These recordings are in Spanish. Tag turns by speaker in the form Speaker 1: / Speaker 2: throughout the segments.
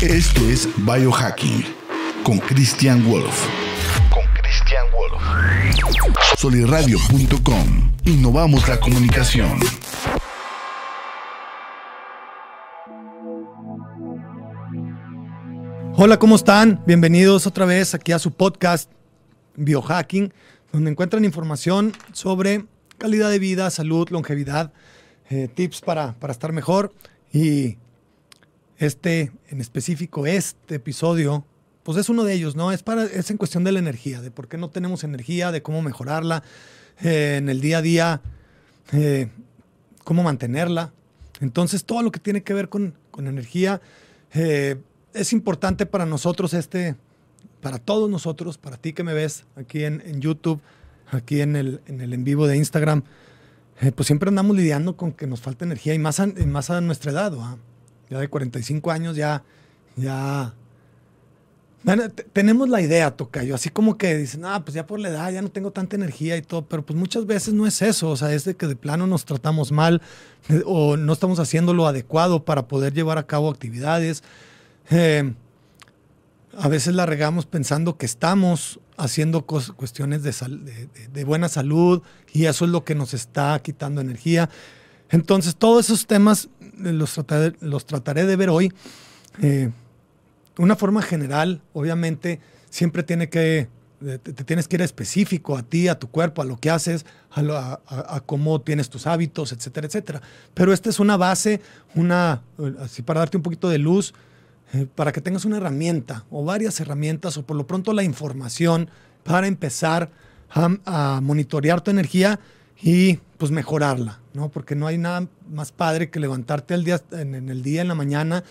Speaker 1: Esto es Biohacking con Christian Wolf. Con Christian Wolf. Soliradio.com. Innovamos la comunicación.
Speaker 2: Hola, ¿cómo están? Bienvenidos otra vez aquí a su podcast Biohacking, donde encuentran información sobre calidad de vida, salud, longevidad, eh, tips para, para estar mejor. Y este, en específico, este episodio, pues es uno de ellos, ¿no? Es, para, es en cuestión de la energía, de por qué no tenemos energía, de cómo mejorarla eh, en el día a día, eh, cómo mantenerla. Entonces, todo lo que tiene que ver con, con energía es importante para nosotros este, para todos nosotros, para ti que me ves aquí en, en YouTube, aquí en el, en el en vivo de Instagram, eh, pues siempre andamos lidiando con que nos falta energía y más a, más a nuestra edad, ya de 45 años ya, ya, tenemos la idea, Tocayo, así como que dicen, ah, pues ya por la edad ya no tengo tanta energía y todo, pero pues muchas veces no es eso, o sea, es de que de plano nos tratamos mal eh, o no estamos haciendo lo adecuado para poder llevar a cabo actividades. Eh, a veces la regamos pensando que estamos haciendo cuestiones de, buena salud y eso es lo que nos está quitando energía. Entonces, todos esos temas los trataré, los trataré de ver hoy. Eh, una forma general, obviamente, siempre tiene que, te, tienes que ir específico a ti, a tu cuerpo, a lo que haces, a, a, cómo tienes tus hábitos, etcétera, etcétera. Pero esta es una base, una, así para darte un poquito de luz, eh, para que tengas una herramienta o varias herramientas o por lo pronto la información para empezar a, monitorear tu energía y pues mejorarla, ¿no? Porque no hay nada más padre que levantarte el día, en, el día, en la mañana,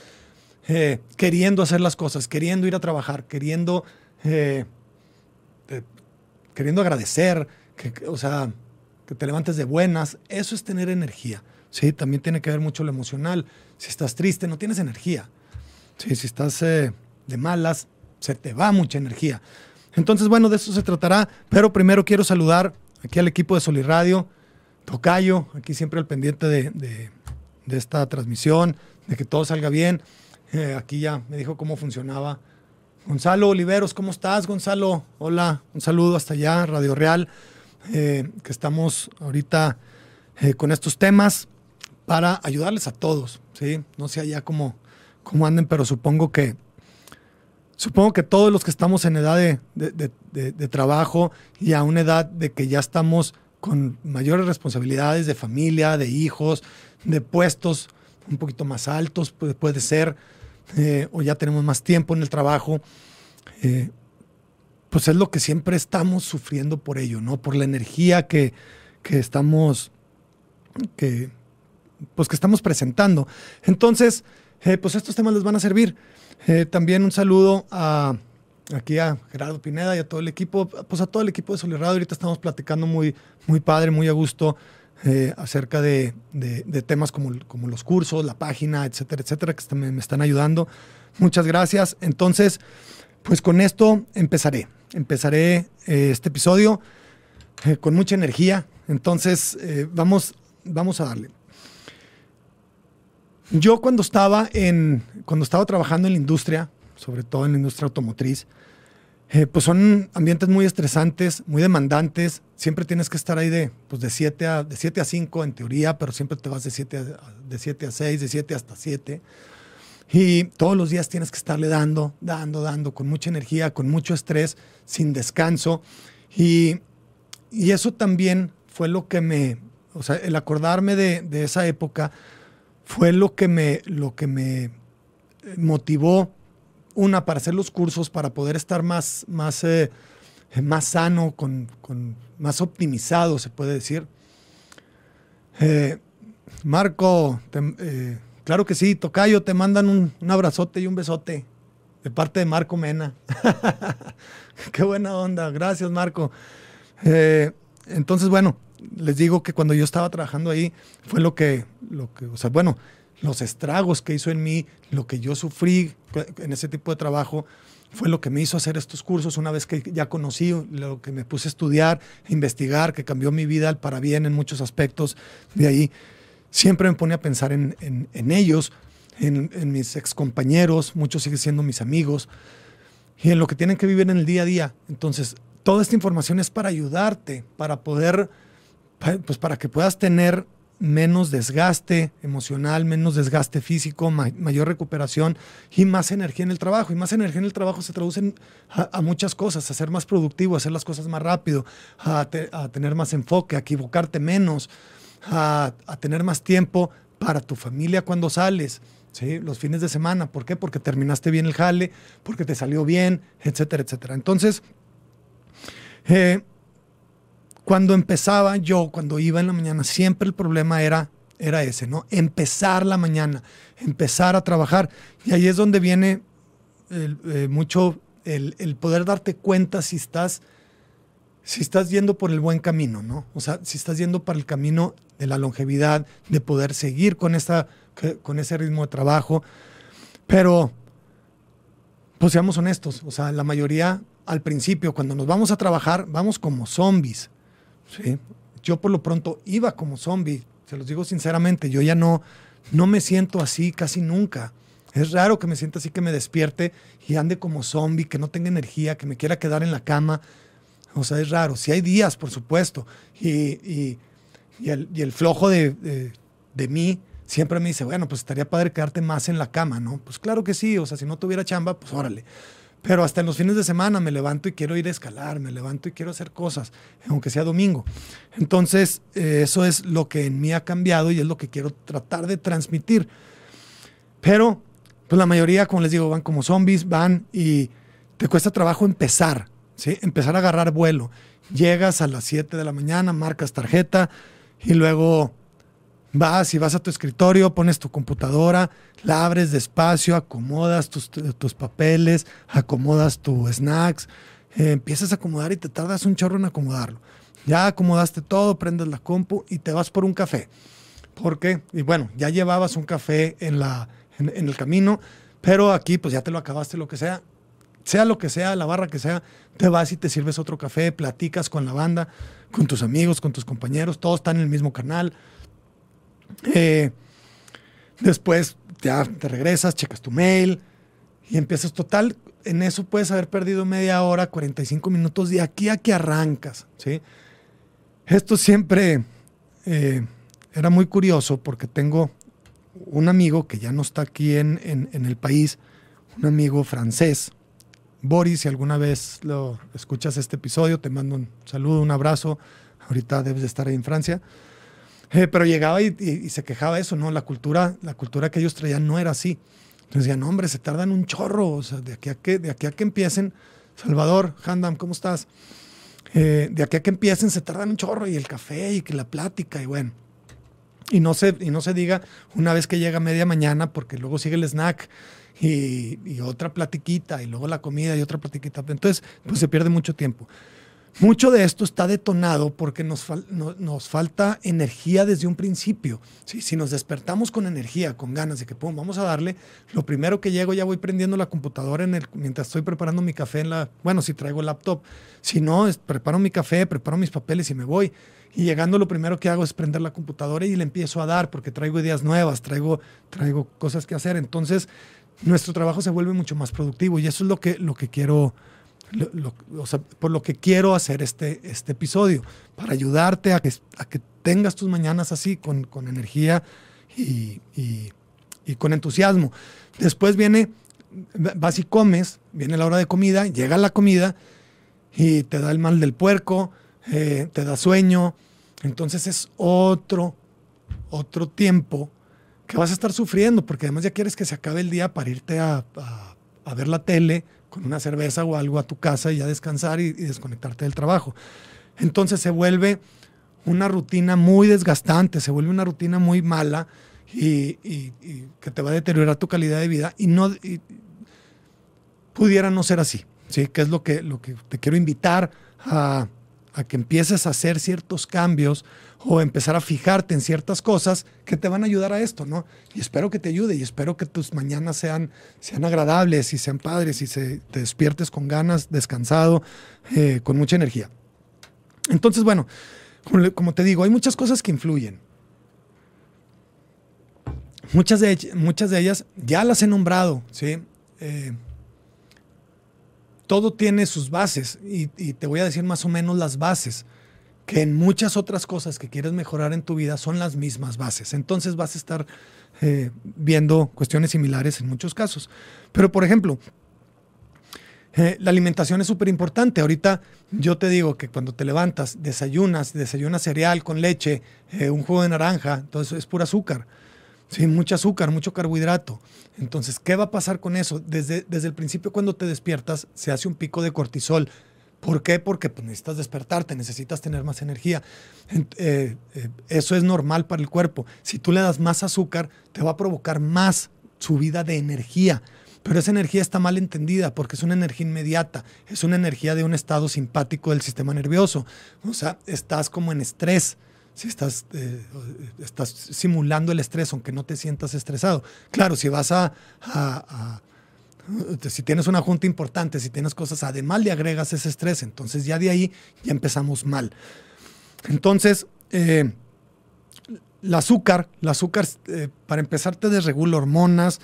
Speaker 2: eh, queriendo hacer las cosas, queriendo ir a trabajar, queriendo, eh, queriendo agradecer, o sea, que te levantes de buenas. Eso es tener energía. Sí, también tiene que ver mucho lo emocional. Si estás triste, no tienes energía. Sí, si estás eh, de malas, se te va mucha energía. Entonces, bueno, de eso se tratará. Pero primero quiero saludar aquí al equipo de Soliradio, Tocayo, aquí siempre al pendiente de, esta transmisión, de que todo salga bien. Eh, aquí ya me dijo cómo funcionaba. Gonzalo Oliveros, ¿cómo estás, Gonzalo? Hola, un saludo hasta allá, Radio Real, eh, que estamos ahorita con estos temas para ayudarles a todos, ¿sí? No sea ya como cómo anden, pero supongo que supongo que todos los que estamos en edad de, trabajo y a una edad de que ya estamos con mayores responsabilidades de familia, de hijos, de puestos un poquito más altos, puede, puede ser, eh, o ya tenemos más tiempo en el trabajo, eh, pues es lo que siempre estamos sufriendo por ello, ¿no? Por la energía que, que estamos, que, pues que estamos presentando. Entonces, eh, pues estos temas les van a servir. Eh, también un saludo a aquí a Gerardo Pineda y a todo el equipo, pues a todo el equipo de Solirado. Ahorita estamos platicando muy, muy padre, muy a gusto eh, acerca de, temas como, como, los cursos, la página, etcétera, etcétera, que me, están ayudando. Muchas gracias. Entonces, pues con esto empezaré. Empezaré este episodio con mucha energía. Entonces, vamos, vamos a darle. Yo cuando estaba, en, cuando estaba trabajando en la industria, sobre todo en la industria automotriz, eh, pues son ambientes muy estresantes, muy demandantes. Siempre tienes que estar ahí de, pues de 7 a, de 7 a 5 en teoría, pero siempre te vas de 7 a, de 7 a 6, de 7 hasta 7. Y todos los días tienes que estarle dando, dando, dando, con mucha energía, con mucho estrés, sin descanso. Y, y eso también fue lo que me, o sea, el acordarme de, de esa época fue lo que me, lo que me motivó, una, para hacer los cursos, para poder estar más, más, eh, más sano, con, más optimizado, se puede decir. Eh, Marco, eh, claro que sí, Tocayo, te mandan un, un, abrazote y un besote de parte de Marco Mena. Qué buena onda, gracias Marco. entonces, bueno, les digo que cuando yo estaba trabajando ahí fue lo que, lo que, o sea, bueno, los estragos que hizo en mí, lo que yo sufrí en ese tipo de trabajo, fue lo que me hizo hacer estos cursos una vez que ya conocí, lo que me puse a estudiar, a investigar, que cambió mi vida para bien en muchos aspectos. De ahí siempre me pone a pensar en, en, ellos en, en mis excompañeros, muchos siguen siendo mis amigos, y en lo que tienen que vivir en el día a día. Entonces, toda esta información es para ayudarte, para poder, pues para que puedas tener menos desgaste emocional, menos desgaste físico, mayor recuperación y más energía en el trabajo. Y más energía en el trabajo se traduce a, muchas cosas, a ser más productivo, a hacer las cosas más rápido, a, tener más enfoque, a equivocarte menos, a, tener más tiempo para tu familia cuando sales. ¿sí? Los fines de semana. ¿Por qué? Porque terminaste bien el jale, porque te salió bien, etcétera, etcétera. Entonces, eh, cuando empezaba yo, cuando iba en la mañana, siempre el problema era, era ese, ¿no? Empezar la mañana, empezar a trabajar. Y ahí es donde viene eh, mucho el, poder darte cuenta si estás, si estás yendo por el buen camino, ¿no? O sea, si estás yendo para el camino de la longevidad, de poder seguir con, esta, con ese ritmo de trabajo. Pero, pues seamos honestos, o sea, la mayoría al principio, cuando nos vamos a trabajar, vamos como zombies. ¿Sí? Yo por lo pronto iba como zombie, se los digo sinceramente, yo ya no, no me siento así casi nunca. Es raro que me sienta así, que me despierte y ande como zombie, que no tenga energía, que me quiera quedar en la cama. O sea, es raro. Si hay días, por supuesto. Y, y, el, flojo de, de, mí siempre me dice, bueno, pues estaría padre quedarte más en la cama, ¿no? Pues claro que sí. O sea, si no tuviera chamba, pues órale. Pero hasta en los fines de semana me levanto y quiero ir a escalar, me levanto y quiero hacer cosas, aunque sea domingo. Entonces, eh, eso es lo que en mí ha cambiado y es lo que quiero tratar de transmitir. Pero, pues la mayoría, como les digo, van como zombies, van y te cuesta trabajo empezar, ¿sí? Empezar a agarrar vuelo. Llegas a las 7 de la mañana, marcas tarjeta y luego Vas y vas a tu escritorio, pones tu computadora, la abres despacio, acomodas tus, papeles, acomodas tus snacks, eh, empiezas a acomodar y te tardas un chorro en acomodarlo. Ya acomodaste todo, prendes la compu y te vas por un café. ¿Por qué? Y bueno, ya llevabas un café en, la, en, el camino, pero aquí pues ya te lo acabaste, lo que sea. Sea lo que sea, la barra que sea, te vas y te sirves otro café, platicas con la banda, con tus amigos, con tus compañeros, todos están en el mismo canal eh, después ya te regresas, checas tu mail y empiezas total. En eso puedes haber perdido media hora, 45 minutos de aquí a que arrancas. ¿sí? Esto siempre eh, era muy curioso porque tengo un amigo que ya no está aquí en, en, el país, un amigo francés. Boris, si alguna vez lo escuchas este episodio, te mando un saludo, un abrazo. Ahorita debes de estar ahí en Francia. Eh, pero llegaba y, se quejaba eso, ¿no? La cultura, la cultura que ellos traían no era así. Entonces decían, no, hombre, se tardan un chorro, o sea, de aquí a que, de aquí a que empiecen, Salvador, Handam, ¿cómo estás? Eh, de aquí a que empiecen se tardan un chorro y el café y que la plática y bueno. Y no se, y no se diga una vez que llega media mañana porque luego sigue el snack y, y otra platiquita y luego la comida y otra platiquita. Entonces, pues se pierde mucho tiempo. Mucho de esto está detonado porque nos, nos falta energía desde un principio. Si nos despertamos con energía, con ganas de que pum, vamos a darle, lo primero que llego ya voy prendiendo la computadora en el, mientras estoy preparando mi café en la, bueno, si traigo el laptop. Si no, preparo mi café, preparo mis papeles y me voy. Y llegando lo primero que hago es prender la computadora y le empiezo a dar porque traigo ideas nuevas, traigo, traigo cosas que hacer. Entonces, nuestro trabajo se vuelve mucho más productivo y eso es lo que, lo que quiero por lo que quiero hacer este, este episodio, para ayudarte a que, a que tengas tus mañanas así, con, con energía y, y, con entusiasmo. Después viene, vas y comes, viene la hora de comida, llega la comida y te da el mal del puerco, eh, te da sueño. Entonces es otro, otro tiempo que vas a estar sufriendo, porque además ya quieres que se acabe el día para irte a, a, a ver la tele con una cerveza o algo a tu casa y ya descansar y, desconectarte del trabajo. Entonces se vuelve una rutina muy desgastante, se vuelve una rutina muy mala y, que te va a deteriorar tu calidad de vida y no pudiera no ser así, ¿sí? Que es lo que, lo que te quiero invitar a, a que empieces a hacer ciertos cambios o empezar a fijarte en ciertas cosas que te van a ayudar a esto, ¿no? Y espero que te ayude y espero que tus mañanas sean, sean agradables y sean padres y se, te despiertes con ganas, descansado, eh, con mucha energía. Entonces, bueno, como, te digo, hay muchas cosas que influyen. muchas de, muchas de ellas ya las he nombrado, ¿sí? Eh, todo tiene sus bases y, te voy a decir más o menos las bases, que en muchas otras cosas que quieres mejorar en tu vida son las mismas bases. Entonces vas a estar eh, viendo cuestiones similares en muchos casos. Pero, por ejemplo, eh, la alimentación es súper importante. Ahorita yo te digo que cuando te levantas, desayunas, desayunas cereal con leche, eh, un jugo de naranja, entonces es pura azúcar. Sí, mucho azúcar, mucho carbohidrato. Entonces, ¿qué va a pasar con eso? Desde, desde el principio, cuando te despiertas, se hace un pico de cortisol. ¿Por qué? Porque pues, necesitas despertarte, necesitas tener más energía. Eh, eh, eso es normal para el cuerpo. Si tú le das más azúcar, te va a provocar más subida de energía. Pero esa energía está mal entendida porque es una energía inmediata, es una energía de un estado simpático del sistema nervioso. O sea, estás como en estrés si estás, eh, estás simulando el estrés, aunque no te sientas estresado. Claro, si vas a, si tienes una junta importante, si tienes cosas, además le agregas ese estrés, entonces ya de ahí ya empezamos mal. Entonces, eh, el azúcar, el azúcar, eh, para empezar, te desregula hormonas,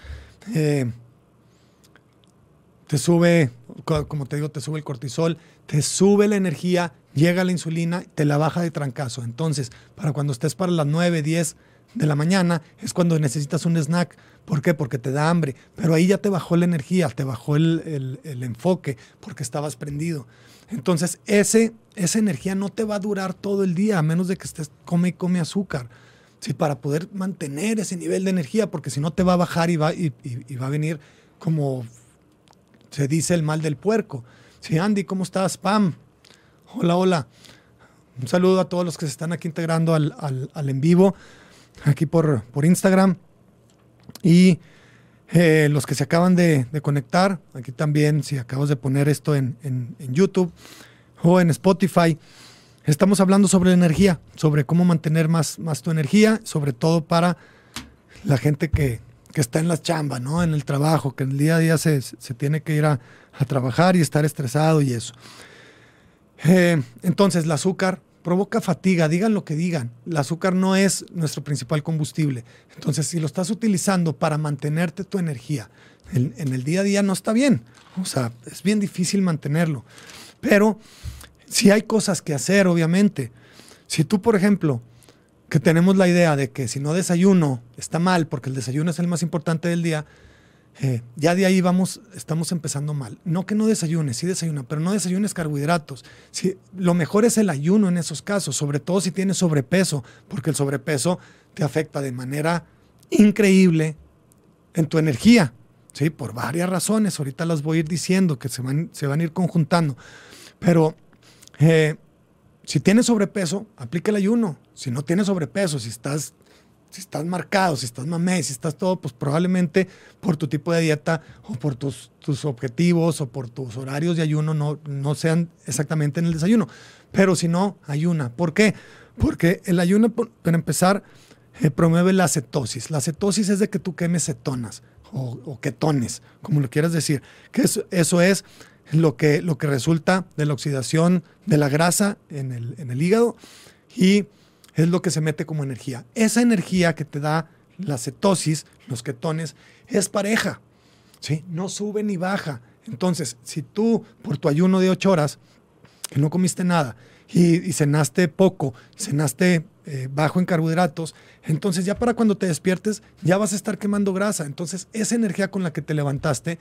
Speaker 2: te sube, como te digo, te sube el cortisol, te sube la energía, llega la insulina, te la baja de trancazo. Entonces, para cuando estés para las 9, 10 de la mañana, es cuando necesitas un snack. ¿Por qué? Porque te da hambre. Pero ahí ya te bajó la energía, te bajó el, enfoque, porque estabas prendido. Entonces, ese, esa energía no te va a durar todo el día, a menos de que estés come y come azúcar. Sí, para poder mantener ese nivel de energía, porque si no te va a bajar y va, y va a venir como se dice el mal del puerco. Sí, Andy, ¿cómo estás? Pam. Hola, hola. Un saludo a todos los que se están aquí integrando al, en vivo, aquí por, por Instagram. Y eh, los que se acaban de, conectar, aquí también, si acabas de poner esto en, en, YouTube o en Spotify, estamos hablando sobre energía, sobre cómo mantener más, más tu energía, sobre todo para la gente que, que está en la chamba, ¿no? En el trabajo, que el día a día se, tiene que ir a, trabajar y estar estresado y eso. Eh, entonces, el azúcar provoca fatiga, digan lo que digan. El azúcar no es nuestro principal combustible. Entonces, si lo estás utilizando para mantenerte tu energía en, en el día a día, no está bien. O sea, es bien difícil mantenerlo. Pero si hay cosas que hacer, obviamente. Si tú, por ejemplo, que tenemos la idea de que si no desayuno está mal, porque el desayuno es el más importante del día, eh, ya de ahí vamos, estamos empezando mal. No que no desayunes, sí desayuna, pero no desayunes carbohidratos. Si, lo mejor es el ayuno en esos casos, sobre todo si tienes sobrepeso, porque el sobrepeso te afecta de manera increíble en tu energía, ¿sí? por varias razones. Ahorita las voy a ir diciendo que se van, se van a ir conjuntando. Pero eh, si tienes sobrepeso, aplica el ayuno. Si no tienes sobrepeso, si estás, si estás marcado, si estás mamé, si estás todo, pues probablemente por tu tipo de dieta o por tus, tus objetivos o por tus horarios de ayuno no, no sean exactamente en el desayuno. Pero si no, ayuna. ¿Por qué? Porque el ayuno, para empezar, eh, promueve la cetosis. La cetosis es de que tú quemes cetonas o, ketones, como lo quieras decir. Que eso, eso es lo que, lo que resulta de la oxidación de la grasa en el, en el hígado y es lo que se mete como energía. Esa energía que te da la cetosis, los ketones, es pareja, ¿sí? No sube ni baja. Entonces, si tú por tu ayuno de ocho horas, que no comiste nada, y, cenaste poco, cenaste eh, bajo en carbohidratos, entonces ya para cuando te despiertes ya vas a estar quemando grasa. Entonces, esa energía con la que te levantaste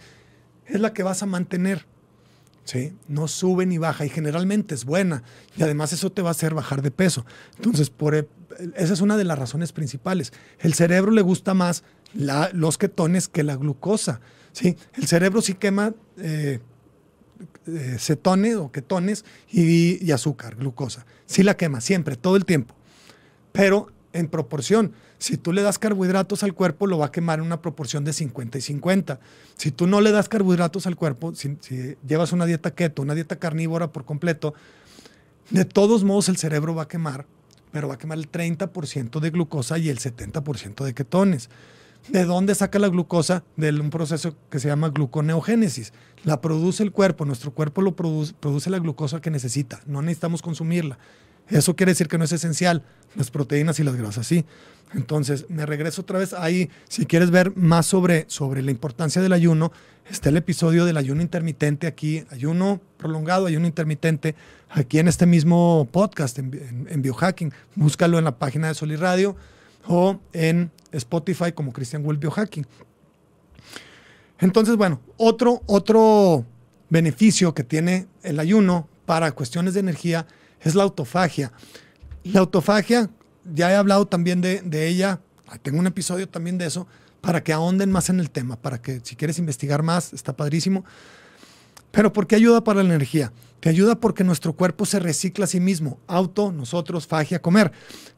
Speaker 2: es la que vas a mantener. ¿Sí? No sube ni baja y generalmente es buena. Y además eso te va a hacer bajar de peso. Entonces, por, e, esa es una de las razones principales. El cerebro le gusta más los ketones que la glucosa. ¿sí? El cerebro sí quema eh, eh, cetones o ketones y, y azúcar, glucosa. Sí la quema, siempre, todo el tiempo. Pero en proporción. Si tú le das carbohidratos al cuerpo, lo va a quemar en una proporción de 50 y 50. Si tú no le das carbohidratos al cuerpo, si, llevas una dieta keto, una dieta carnívora por completo, de todos modos el cerebro va a quemar, pero va a quemar el 30% de glucosa y el 70% de ketones. ¿De dónde saca la glucosa? De un proceso que se llama gluconeogénesis. La produce el cuerpo, nuestro cuerpo lo produce, produce la glucosa que necesita, no necesitamos consumirla. Eso quiere decir que no es esencial, las proteínas y las grasas sí. Entonces, me regreso otra vez ahí. Si quieres ver más sobre, sobre la importancia del ayuno, está el episodio del ayuno intermitente aquí, ayuno prolongado, ayuno intermitente, aquí en este mismo podcast, en, Biohacking. Búscalo en la página de Sol Radio o en Spotify como Christian Well Biohacking. Entonces, bueno, otro, otro beneficio que tiene el ayuno para cuestiones de energía es la autofagia. La autofagia, ya he hablado también de, ella, tengo un episodio también de eso, para que ahonden más en el tema, para que si quieres investigar más, está padrísimo. Pero ¿por qué ayuda para la energía? Te ayuda porque nuestro cuerpo se recicla a sí mismo. Auto, nosotros, fagia, comer.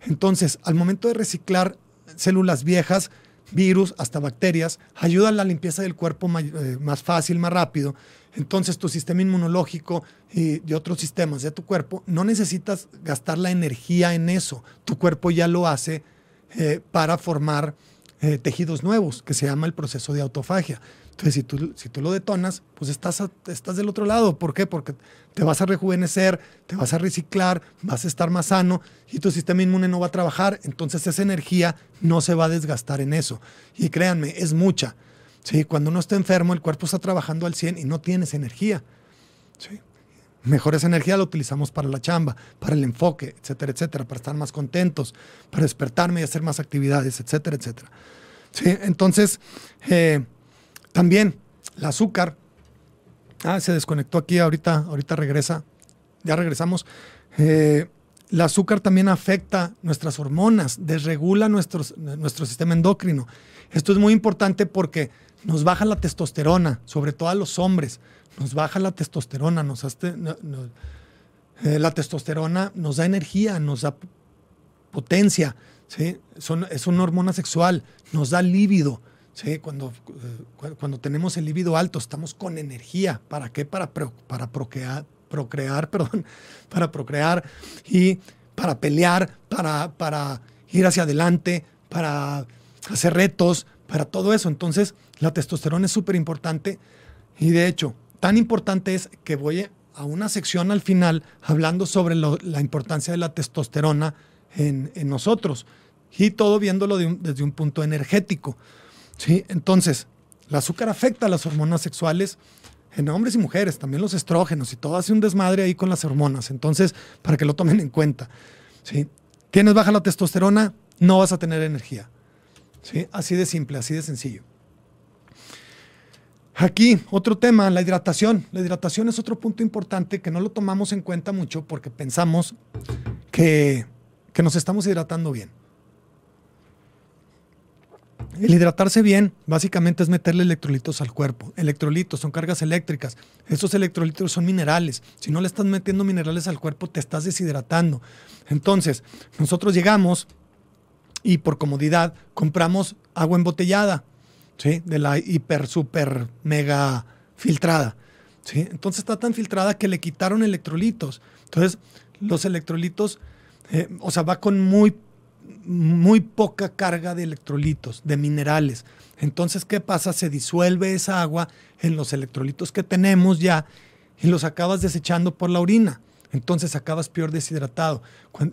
Speaker 2: Entonces, al momento de reciclar células viejas, virus, hasta bacterias, ayuda a la limpieza del cuerpo eh, más fácil, más rápido. Entonces tu sistema inmunológico y, otros sistemas de tu cuerpo, no necesitas gastar la energía en eso. Tu cuerpo ya lo hace eh, para formar eh, tejidos nuevos, que se llama el proceso de autofagia. Entonces, si tú, si tú lo detonas, pues estás, estás del otro lado. ¿Por qué? Porque te vas a rejuvenecer, te vas a reciclar, vas a estar más sano y tu sistema inmune no va a trabajar. Entonces, esa energía no se va a desgastar en eso. Y créanme, es mucha. ¿Sí? Cuando uno está enfermo, el cuerpo está trabajando al 100 y no tienes energía. ¿sí? Mejor esa energía la utilizamos para la chamba, para el enfoque, etcétera, etcétera, para estar más contentos, para despertarme y hacer más actividades, etcétera, etcétera. ¿Sí? Entonces, eh, también el azúcar. Ah, se desconectó aquí, ahorita, ahorita regresa. Ya regresamos. Eh, el azúcar también afecta nuestras hormonas, desregula nuestro sistema endocrino. Esto es muy importante porque nos baja la testosterona, sobre todo a los hombres. Nos baja la testosterona, nos hace, eh, la testosterona nos da energía, nos da potencia, ¿sí? es una hormona sexual, nos da líbido. ¿sí? Cuando, eh, cuando tenemos el líbido alto, estamos con energía. ¿Para qué? Para, para procrear, procrear, perdón, para procrear y para pelear, para, para ir hacia adelante, para hacer retos, para todo eso. Entonces, la testosterona es súper importante y de hecho, tan importante es que voy a una sección al final hablando sobre la importancia de la testosterona en, nosotros y todo viéndolo desde un punto energético. ¿sí? Entonces, el azúcar afecta a las hormonas sexuales en hombres y mujeres, también los estrógenos y todo hace un desmadre ahí con las hormonas. Entonces, para que lo tomen en cuenta. ¿sí? Tienes baja la testosterona, no vas a tener energía. ¿sí? Así de simple, así de sencillo. Aquí, otro tema, la hidratación. La hidratación es otro punto importante que no lo tomamos en cuenta mucho porque pensamos que, que nos estamos hidratando bien. El hidratarse bien básicamente es meterle electrolitos al cuerpo. Electrolitos son cargas eléctricas. Esos electrolitos son minerales. Si no le estás metiendo minerales al cuerpo, te estás deshidratando. Entonces, nosotros llegamos y por comodidad compramos agua embotellada, ¿sí? De la hiper, super, mega filtrada. ¿sí? Entonces está tan filtrada que le quitaron electrolitos. Entonces, los electrolitos, eh, o sea, va con muy muy poca carga de electrolitos, de minerales. Entonces, ¿qué pasa? Se disuelve esa agua en los electrolitos que tenemos ya y los acabas desechando por la orina. Entonces acabas peor deshidratado.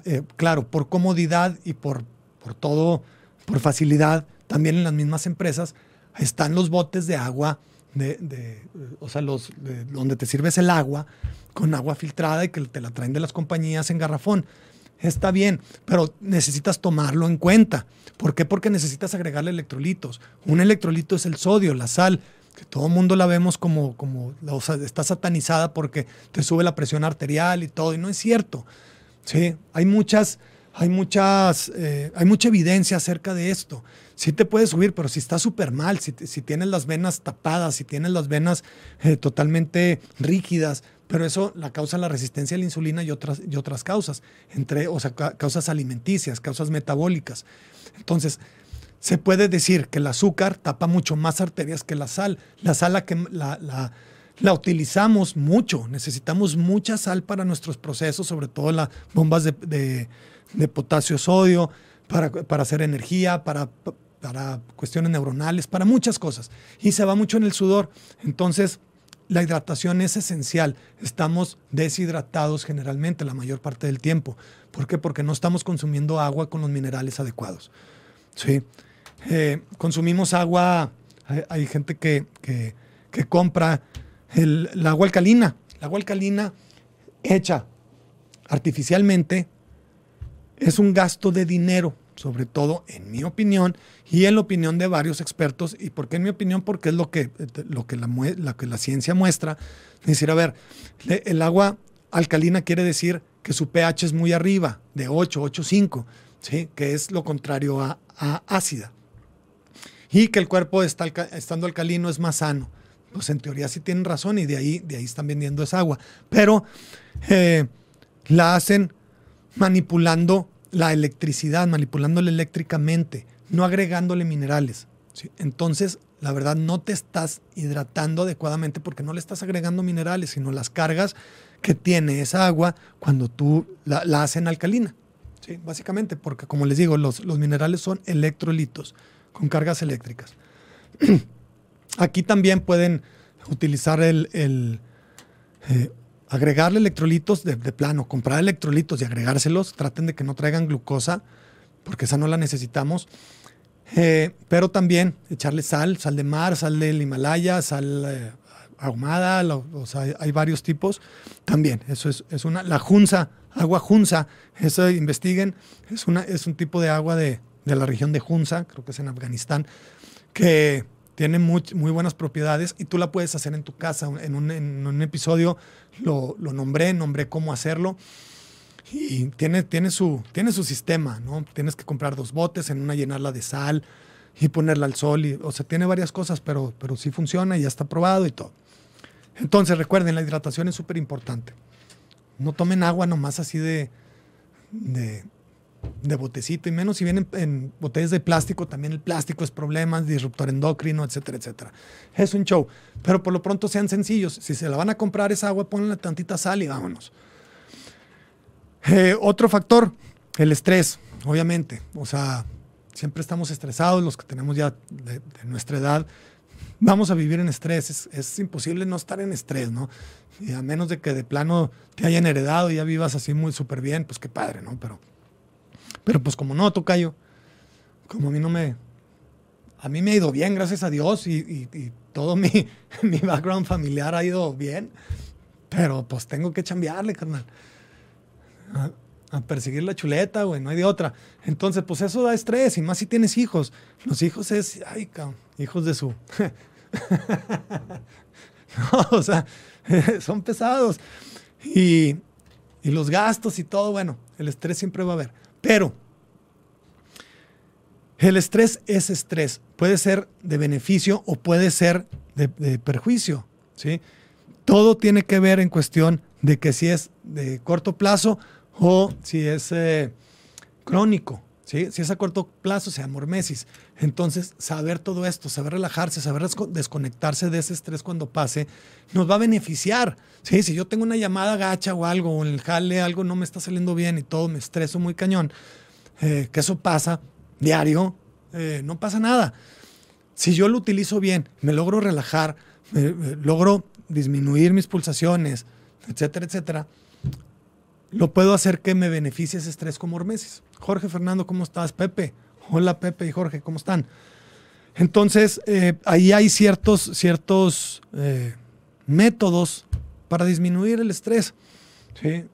Speaker 2: Eh, claro, por comodidad y por, por todo, por facilidad, también en las mismas empresas están los botes de agua, de, o sea, los, donde te sirves el agua con agua filtrada y que te la traen de las compañías en garrafón está bien, pero necesitas tomarlo en cuenta. ¿Por qué? Porque necesitas agregarle electrolitos. Un electrolito es el sodio, la sal, que todo el mundo la vemos como, como o sea, está satanizada porque te sube la presión arterial y todo, y no es cierto. ¿sí? Hay muchas, hay muchas, eh, hay mucha evidencia acerca de esto. Sí te puede subir, pero si está súper mal, si, tienes las venas tapadas, si tienes las venas eh, totalmente rígidas, pero eso la causa la resistencia a la insulina y otras, y otras causas, entre, o sea, causas alimenticias, causas metabólicas. Entonces, se puede decir que el azúcar tapa mucho más arterias que la sal. La sal la, que, la, utilizamos mucho, necesitamos mucha sal para nuestros procesos, sobre todo las bombas de, de, potasio, sodio, para, para, hacer energía, para, para cuestiones neuronales, para muchas cosas. Y se va mucho en el sudor. Entonces, la hidratación es esencial. Estamos deshidratados generalmente la mayor parte del tiempo. ¿Por qué? Porque no estamos consumiendo agua con los minerales adecuados. ¿sí? Eh, consumimos agua, hay, gente que, compra el, agua alcalina. La agua alcalina hecha artificialmente es un gasto de dinero, sobre todo en mi opinión y en la opinión de varios expertos. ¿Y por qué en mi opinión? Porque es lo que, lo que, la, la ciencia muestra. Es decir, a ver, el agua alcalina quiere decir que su pH es muy arriba, de 8, 8,5, ¿sí? que es lo contrario a, ácida. Y que el cuerpo está, estando alcalino es más sano. Pues en teoría sí tienen razón y de ahí, de ahí están vendiendo esa agua. Pero eh, la hacen manipulando la electricidad, manipulándola eléctricamente, no agregándole minerales. Entonces, la verdad, no te estás hidratando adecuadamente porque no le estás agregando minerales, sino las cargas que tiene esa agua cuando tú la, la hacen alcalina. Básicamente, porque como les digo, los, los minerales son electrolitos con cargas eléctricas. Aquí también pueden utilizar el, eh, agregarle electrolitos de, plano, comprar electrolitos y agregárselos. Traten de que no traigan glucosa, porque esa no la necesitamos. Eh, pero también echarle sal, sal de mar, sal del Himalaya, sal eh, ahumada, o sea, hay varios tipos. También, eso es, una, la junza, agua junza, eso investiguen, es, una, es un tipo de agua de, de la región de Hunza, creo que es en Afganistán, que tiene muy, buenas propiedades y tú la puedes hacer en tu casa. En un, episodio lo, lo, nombré, nombré cómo hacerlo. Y tiene, tiene, su, tiene su sistema, ¿no? Tienes que comprar dos botes, en una llenarla de sal y ponerla al sol. Y, o sea, tiene varias cosas, pero, pero sí funciona y ya está probado y todo. Entonces, recuerden, la hidratación es súper importante. No tomen agua nomás así de, de de botecito y menos si vienen en botellas de plástico, también el plástico es problema, disruptor endocrino, etcétera, etcétera. Es un show, pero por lo pronto sean sencillos. Si se la van a comprar esa agua, ponle tantita sal y vámonos. Eh, otro factor, el estrés, obviamente. O sea, siempre estamos estresados, los que tenemos ya de, nuestra edad, vamos a vivir en estrés. Es, imposible no estar en estrés, ¿no? Y a menos de que de plano te hayan heredado y ya vivas así muy súper bien, pues qué padre, ¿no? Pero pero pues como no, tocayo, como a mí no me... A mí me ha ido bien, gracias a Dios, y, todo mi, mi, background familiar ha ido bien, pero pues tengo que chambearle, carnal. A, perseguir la chuleta, güey, no hay de otra. Entonces, pues eso da estrés, y más si tienes hijos. Los hijos es, ay, cabrón, hijos de su... o sea, son pesados. Y, y los gastos y todo, bueno, el estrés siempre va a haber. Pero el estrés es estrés. Puede ser de beneficio o puede ser de, perjuicio. ¿sí? Todo tiene que ver en cuestión de que si es de corto plazo o si es eh, crónico. ¿Sí? Si es a corto plazo, sea mormesis. Entonces, saber todo esto, saber relajarse, saber desconectarse de ese estrés cuando pase, nos va a beneficiar. ¿sí? Si yo tengo una llamada gacha o algo, o en el jale algo no me está saliendo bien y todo, me estreso muy cañón, eh, que eso pasa diario, eh, no pasa nada. Si yo lo utilizo bien, me logro relajar, logro disminuir mis pulsaciones, etcétera, etcétera, lo puedo hacer que me beneficie ese estrés como hormesis. Jorge Fernando, ¿cómo estás? Pepe. Hola Pepe y Jorge, ¿cómo están? Entonces, eh, ahí hay ciertos, ciertos métodos para disminuir el estrés. ¿sí?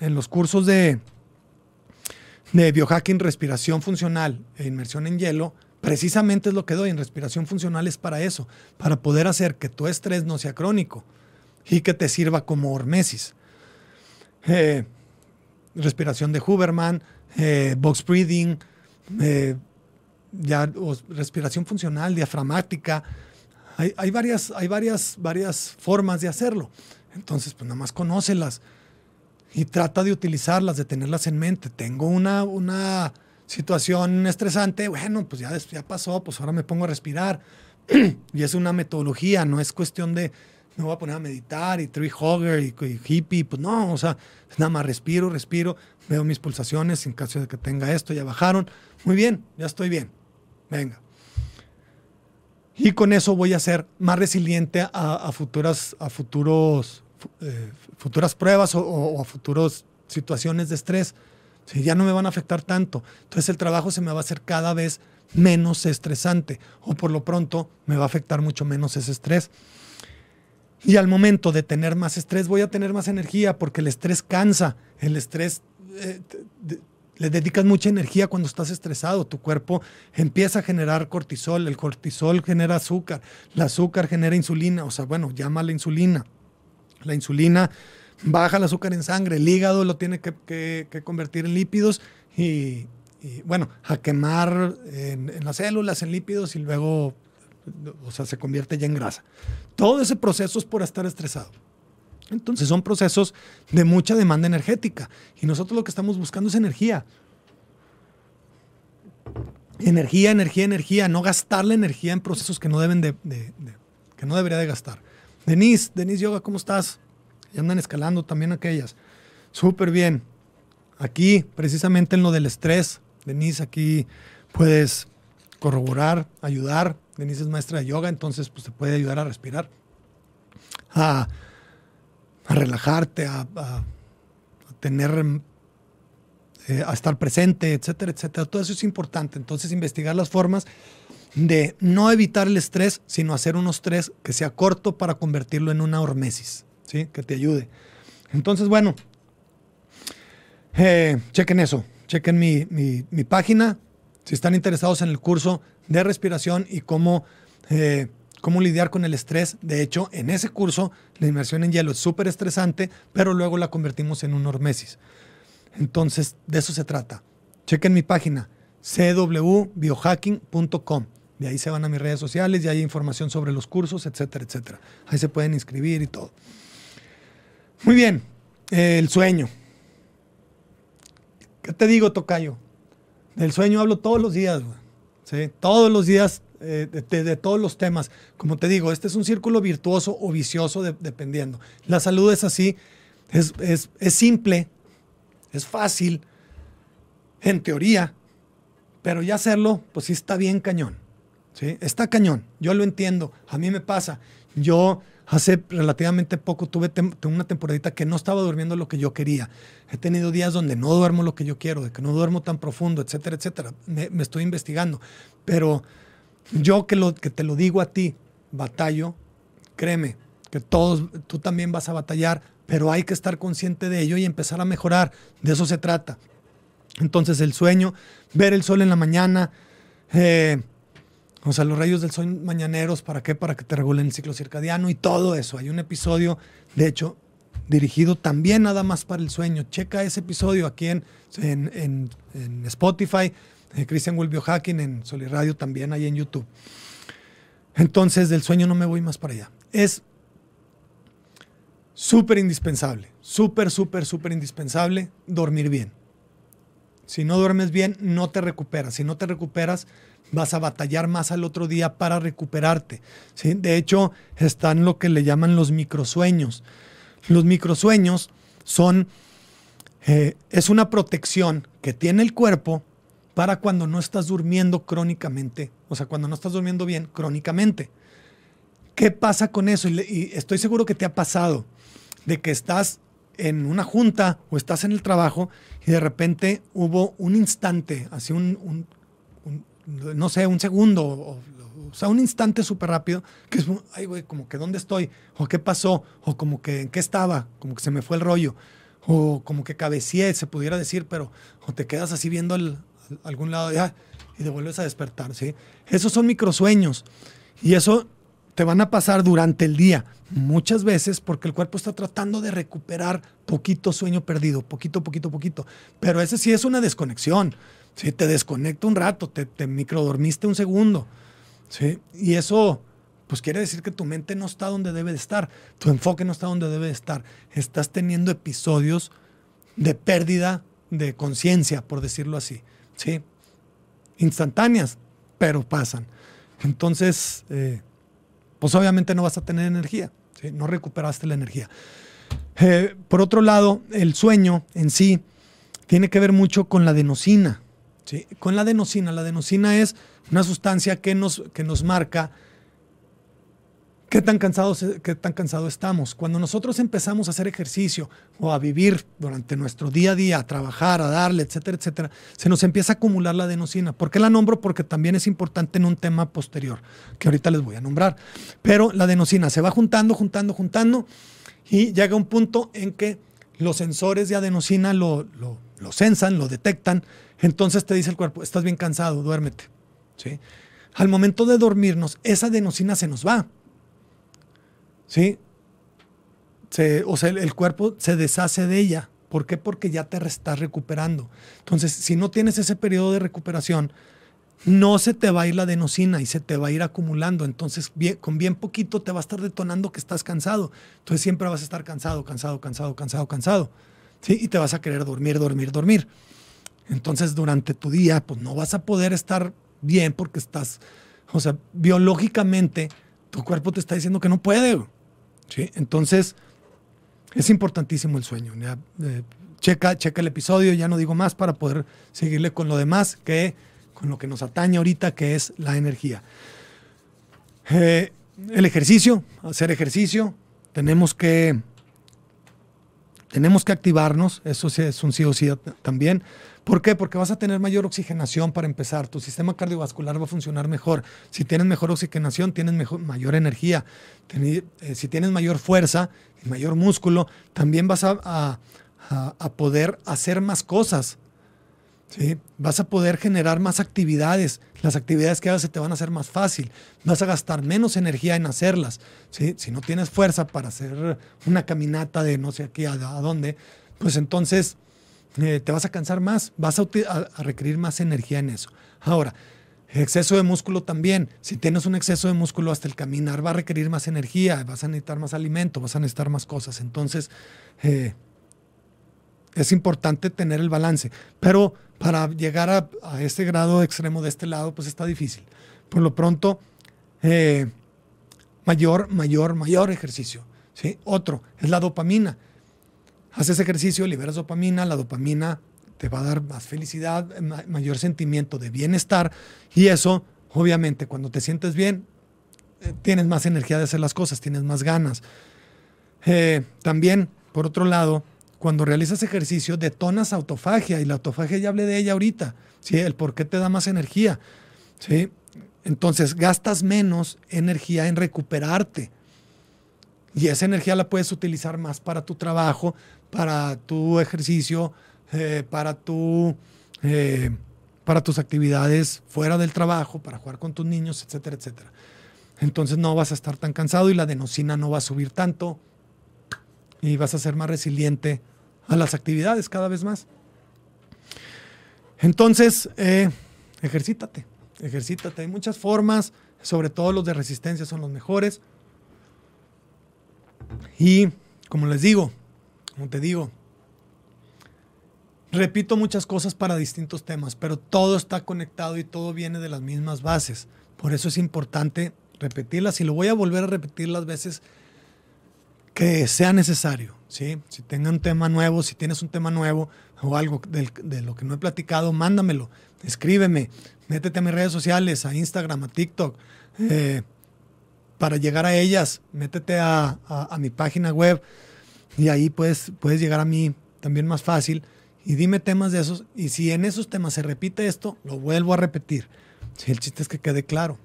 Speaker 2: En los cursos de, de biohacking, respiración funcional e inmersión en hielo, precisamente es lo que doy. En respiración funcional es para eso, para poder hacer que tu estrés no sea crónico y que te sirva como hormesis. Eh, respiración de Huberman, eh, box breathing, eh, ya, respiración funcional, diafragmática. Hay, hay, varias, hay varias, varias formas de hacerlo. Entonces, pues nada más conócelas y trata de utilizarlas, de tenerlas en mente. Tengo una, una situación estresante, bueno, pues ya, ya pasó, pues ahora me pongo a respirar. y es una metodología, no es cuestión de me voy a poner a meditar y tree hugger y, hippie, pues no, o sea, nada más respiro, respiro, veo mis pulsaciones en caso de que tenga esto, ya bajaron. Muy bien, ya estoy bien. Venga. Y con eso voy a ser más resiliente a, futuras, a futuros, eh, futuras pruebas o, a futuras situaciones de estrés. Si ya no me van a afectar tanto. Entonces el trabajo se me va a hacer cada vez menos estresante o por lo pronto me va a afectar mucho menos ese estrés. Y al momento de tener más estrés voy a tener más energía porque el estrés cansa, el estrés eh, le dedicas mucha energía cuando estás estresado, tu cuerpo empieza a generar cortisol, el cortisol genera azúcar, el azúcar genera insulina, o sea, bueno, llama la insulina. La insulina baja el azúcar en sangre, el hígado lo tiene que, convertir en lípidos y, bueno, a quemar en, en, las células, en lípidos y luego, o sea, se convierte ya en grasa. Todo ese proceso es por estar estresado. Entonces son procesos de mucha demanda energética y nosotros lo que estamos buscando es energía. Energía, energía, energía, no gastar la energía en procesos que no deben de, que no debería de gastar. Denise, Denise Yoga, ¿cómo estás? Ya andan escalando también aquellas. Súper bien. Aquí, precisamente en lo del estrés, Denise, aquí puedes corroborar, ayudar. Denise es maestra de yoga, entonces pues te puede ayudar a respirar. A relajarte, a, tener, eh, a estar presente, etcétera, etcétera. Todo eso es importante. Entonces, investigar las formas de no evitar el estrés, sino hacer un estrés que sea corto para convertirlo en una hormesis, ¿sí? Que te ayude. Entonces, bueno, eh, chequen eso, chequen mi, mi, página, si están interesados en el curso de respiración y cómo eh, cómo lidiar con el estrés. De hecho, en ese curso, la inmersión en hielo es súper estresante, pero luego la convertimos en un hormesis. Entonces, de eso se trata. Chequen mi página, cwbiohacking.com. De ahí se van a mis redes sociales y hay información sobre los cursos, etcétera, etcétera. Ahí se pueden inscribir y todo. Muy bien, el sueño. ¿Qué te digo, Tocayo? Del sueño hablo todos los días, ¿sí? Todos los días eh, de, todos los temas. Como te digo, este es un círculo virtuoso o vicioso dependiendo. La salud es así, es, es, simple, es fácil, en teoría, pero ya hacerlo, pues sí está bien cañón. ¿sí? Está cañón, yo lo entiendo, a mí me pasa. Yo hace relativamente poco tuve una temporadita que no estaba durmiendo lo que yo quería. He tenido días donde no duermo lo que yo quiero, de que no duermo tan profundo, etcétera, etcétera. Me, estoy investigando, pero yo que, que te lo digo a ti, batallo, créeme, que todos, tú también vas a batallar, pero hay que estar consciente de ello y empezar a mejorar. De eso se trata. Entonces el sueño, ver el sol en la mañana, eh, o sea, los rayos del sol mañaneros, ¿para qué? Para que te regulen el ciclo circadiano y todo eso. Hay un episodio, de hecho, dirigido también nada más para el sueño. Checa ese episodio aquí en, en, en Spotify eh, Christian Will Biohacking en Radio también, ahí en YouTube. Entonces, del sueño no me voy más para allá. Es súper indispensable, súper, súper, súper indispensable dormir bien. Si no duermes bien, no te recuperas. Si no te recuperas, vas a batallar más al otro día para recuperarte. ¿sí? De hecho, están lo que le llaman los microsueños. Los microsueños son, eh, es una protección que tiene el cuerpo para cuando no estás durmiendo crónicamente, o sea, cuando no estás durmiendo bien crónicamente. ¿Qué pasa con eso? Y, estoy seguro que te ha pasado de que estás en una junta o estás en el trabajo y de repente hubo un instante, así un, no sé, un segundo, o, sea, un instante súper rápido, que es, ay, güey, como que dónde estoy, o qué pasó, o como que en qué estaba, como que se me fue el rollo, o como que cabecié, se pudiera decir, pero o te quedas así viendo el, algún lado ya, y te vuelves a despertar, ¿sí? Esos son microsueños y eso te van a pasar durante el día, muchas veces porque el cuerpo está tratando de recuperar poquito sueño perdido, poquito, poquito, poquito. Pero ese sí es una desconexión, ¿sí? Te desconecta un rato, te, te microdormiste un segundo, ¿sí? Y eso, pues quiere decir que tu mente no está donde debe de estar, tu enfoque no está donde debe de estar. Estás teniendo episodios de pérdida de conciencia, por decirlo así. ¿sí? Instantáneas, pero pasan. Entonces, eh, pues obviamente no vas a tener energía, no recuperaste la energía. Eh, por otro lado, el sueño en sí tiene que ver mucho con la adenosina. ¿Sí? Con la adenosina, la adenosina es una sustancia que nos, que nos marca ¿Qué tan, cansados, ¿Qué tan cansado estamos? Cuando nosotros empezamos a hacer ejercicio o a vivir durante nuestro día a día, a trabajar, a darle, etcétera, etcétera, se nos empieza a acumular la adenosina. ¿Por qué la nombro? Porque también es importante en un tema posterior, que ahorita les voy a nombrar. Pero la adenosina se va juntando, juntando, juntando y llega un punto en que los sensores de adenosina lo, lo, lo sensan, lo detectan. Entonces te dice el cuerpo, estás bien cansado, duérmete. Al momento de dormirnos, esa adenosina se nos va ¿sí? o sea, el, cuerpo se deshace de ella. ¿Por qué? Porque ya te estás recuperando. Entonces, si no tienes ese periodo de recuperación, no se te va a ir la adenosina y se te va a ir acumulando. Entonces, con bien poquito te va a estar detonando que estás cansado. Entonces, siempre vas a estar cansado, cansado, cansado, cansado, cansado. Y te vas a querer dormir, dormir, dormir. Entonces, durante tu día, pues no vas a poder estar bien porque estás, o sea, biológicamente, tu cuerpo te está diciendo que no puede. Entonces, es importantísimo el sueño. Eh, checa, checa el episodio, ya no digo más para poder seguirle con lo demás, que con lo que nos atañe ahorita, que es la energía. Eh, el ejercicio, hacer ejercicio, tenemos que, tenemos que activarnos, eso es un sí o sí también. ¿Por qué? Porque vas a tener mayor oxigenación para empezar. Tu sistema cardiovascular va a funcionar mejor. Si tienes mejor oxigenación, tienes mejor, mayor energía. Eh, si tienes mayor fuerza y mayor músculo, también vas a, poder hacer más cosas. ¿Sí? Vas a poder generar más actividades. Las actividades que hagas se te van a hacer más fácil. Vas a gastar menos energía en hacerlas. ¿sí? Si no tienes fuerza para hacer una caminata de no sé aquí a, a dónde, pues entonces eh, te vas a cansar más, vas a, requerir más energía en eso. Ahora, exceso de músculo también. Si tienes un exceso de músculo hasta el caminar va a requerir más energía, vas a necesitar más alimento, vas a necesitar más cosas. Entonces, eh, es importante tener el balance. Pero para llegar a, este grado extremo de este lado, pues está difícil. Por lo pronto, eh, mayor, mayor, mayor ejercicio. ¿sí? Otro es la dopamina. Haces ejercicio, liberas dopamina, la dopamina te va a dar más felicidad, mayor sentimiento de bienestar y eso, obviamente, cuando te sientes bien, eh, tienes más energía de hacer las cosas, tienes más ganas. Eh, también, por otro lado, cuando realizas ejercicio, detonas autofagia y la autofagia ya hablé de ella ahorita, ¿sí? El por qué te da más energía, ¿sí? Entonces, gastas menos energía en recuperarte. Y esa energía la puedes utilizar más para tu trabajo, para tu ejercicio, eh, para, tu, eh, para tus actividades fuera del trabajo, para jugar con tus niños, etcétera, etcétera. Entonces no vas a estar tan cansado y la adenosina no va a subir tanto y vas a ser más resiliente a las actividades cada vez más. Entonces, eh, ejercítate, ejercítate. Hay muchas formas, sobre todo los de resistencia son los mejores. Y como les digo, como te digo, repito muchas cosas para distintos temas, pero todo está conectado y todo viene de las mismas bases. Por eso es importante repetirlas y lo voy a volver a repetir las veces que sea necesario. ¿sí? Si tenga un tema nuevo, si tienes un tema nuevo o algo de, lo que no he platicado, mándamelo, escríbeme, métete a mis redes sociales, a Instagram, a TikTok. Eh, para llegar a ellas, métete a mi página web y ahí puedes, puedes llegar a mí también más fácil y dime temas de esos. Y si en esos temas se repite esto, lo vuelvo a repetir. El chiste es que quede claro.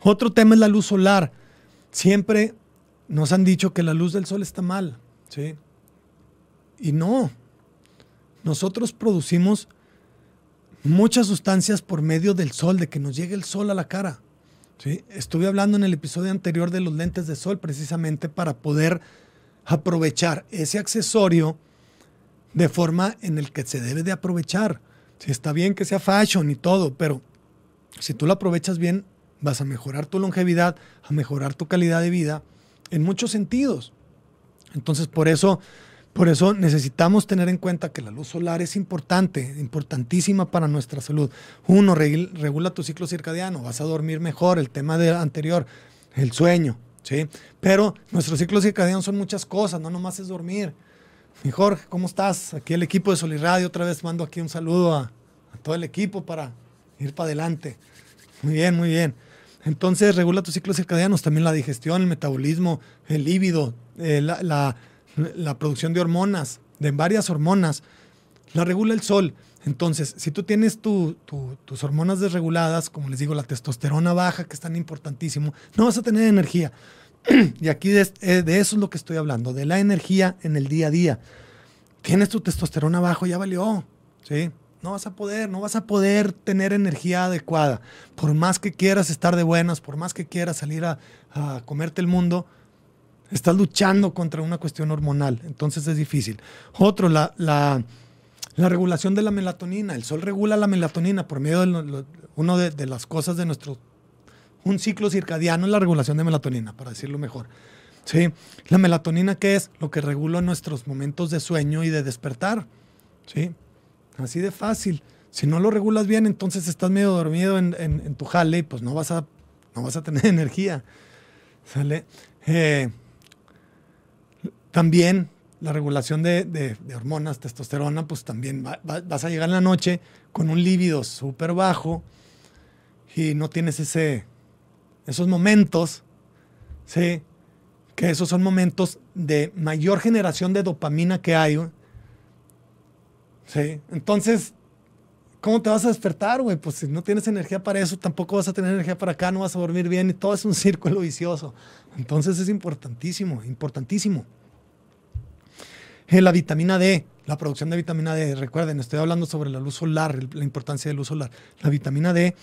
Speaker 2: Otro tema es la luz solar. Siempre nos han dicho que la luz del sol está mal. ¿sí? Y no. Nosotros producimos muchas sustancias por medio del sol, de que nos llegue el sol a la cara. ¿sí? Estuve hablando en el episodio anterior de los lentes de sol precisamente para poder aprovechar ese accesorio de forma en el que se debe de aprovechar. Si está bien que sea fashion y todo, pero si tú lo aprovechas bien, vas a mejorar tu longevidad, a mejorar tu calidad de vida en muchos sentidos. Entonces, por eso, por eso necesitamos tener en cuenta que la luz solar es importante, importantísima para nuestra salud. Uno, regula tu ciclo circadiano, vas a dormir mejor, el tema de anterior, el sueño, ¿sí? Pero nuestros ciclos circadianos son muchas cosas, no nomás es dormir. Mi Jorge, ¿cómo estás? Aquí el equipo de Solirradio, otra vez mando aquí un saludo a, todo el equipo para ir para adelante. Muy bien, muy bien. Entonces regula tus ciclos circadianos, también la digestión, el metabolismo, el líbido, eh, la, producción de hormonas, de varias hormonas. La regula el sol. Entonces, si tú tienes tus hormonas desreguladas, como les digo, la testosterona baja, que es tan importantísimo, no vas a tener energía. y aquí de, eh, de, eso es lo que estoy hablando, de la energía en el día a día. Tienes tu testosterona bajo, ya valió. ¿sí? No vas a poder, no vas a poder tener energía adecuada. Por más que quieras estar de buenas, por más que quieras salir a, comerte el mundo, estás luchando contra una cuestión hormonal. Entonces es difícil. Otro, la, la, regulación de la melatonina. El sol regula la melatonina por medio de una de, las cosas de nuestro... Un ciclo circadiano es la regulación de melatonina, para decirlo mejor. ¿Sí? La melatonina, ¿qué es? Lo que regula nuestros momentos de sueño y de despertar. ¿Sí? Así de fácil. Si no lo regulas bien, entonces estás medio dormido en, tu jale y pues no vas a, no vas a tener energía. ¿Sale? Eh, también la regulación de, hormonas, testosterona, pues también vas a llegar en la noche con un líbido súper bajo y no tienes ese, esos momentos, ¿sí? Que esos son momentos de mayor generación de dopamina que hay, Sí, entonces, ¿cómo te vas a despertar, güey? Pues si no tienes energía para eso, tampoco vas a tener energía para acá, no vas a dormir bien y todo es un círculo vicioso. Entonces es importantísimo, importantísimo. Eh, la vitamina D, la producción de vitamina D, recuerden, estoy hablando sobre la luz solar, la importancia de luz solar. La vitamina D,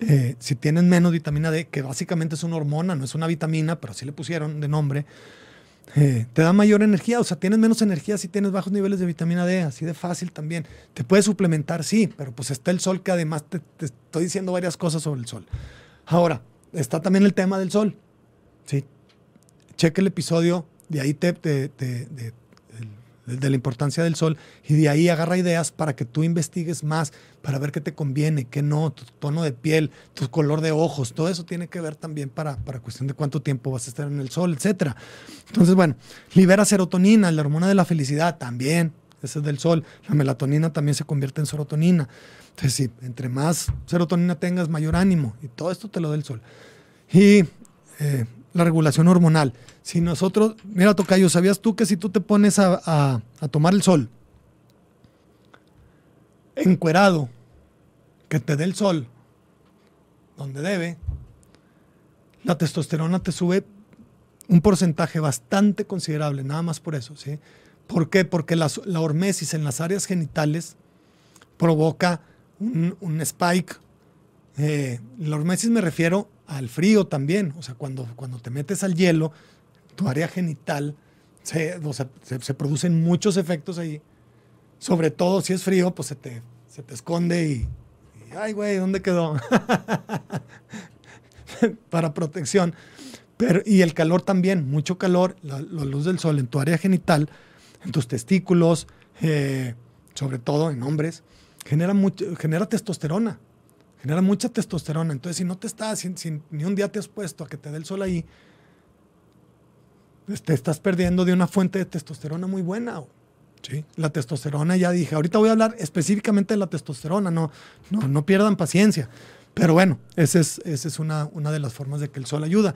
Speaker 2: eh, si tienen menos vitamina D, que básicamente es una hormona, no es una vitamina, pero así le pusieron de nombre, eh, te da mayor energía, o sea, tienes menos energía si tienes bajos niveles de vitamina D, así de fácil también. Te puedes suplementar, sí, pero pues está el sol que además te, estoy diciendo varias cosas sobre el sol. Ahora, está también el tema del sol, ¿sí? Cheque el episodio, de ahí te, te, de la importancia del sol y de ahí agarra ideas para que tú investigues más, para ver qué te conviene, qué no, tu tono de piel, tu color de ojos, todo eso tiene que ver también para, para cuestión de cuánto tiempo vas a estar en el sol, etc. Entonces, bueno, libera serotonina, la hormona de la felicidad también, ese es del sol, la melatonina también se convierte en serotonina. Entonces, sí, entre más serotonina tengas, mayor ánimo y todo esto te lo da el sol. Y eh, la regulación hormonal. Si nosotros, mira Tocayo, ¿sabías tú que si tú te pones a, tomar el sol encuerado, que te dé el sol donde debe, la testosterona te sube un porcentaje bastante considerable, nada más por eso, ¿sí? ¿Por qué? Porque la, hormesis en las áreas genitales provoca un, spike. Eh, la hormesis me refiero al frío también. O sea, cuando, cuando te metes al hielo, tu área genital, se, se, producen muchos efectos ahí. Sobre todo si es frío, pues se te, se te esconde y, ay, güey, ¿dónde quedó? Para protección. Pero, y el calor también, mucho calor, la, luz del sol en tu área genital, en tus testículos, eh, sobre todo en hombres, genera, mucho, genera testosterona genera mucha testosterona. Entonces, si no te estás, si, ni un día te has puesto a que te dé el sol ahí, pues, te estás perdiendo de una fuente de testosterona muy buena. ¿sí? La testosterona, ya dije, ahorita voy a hablar específicamente de la testosterona, no, no, no pierdan paciencia. Pero bueno, esa es, esa es una, una de las formas de que el sol ayuda.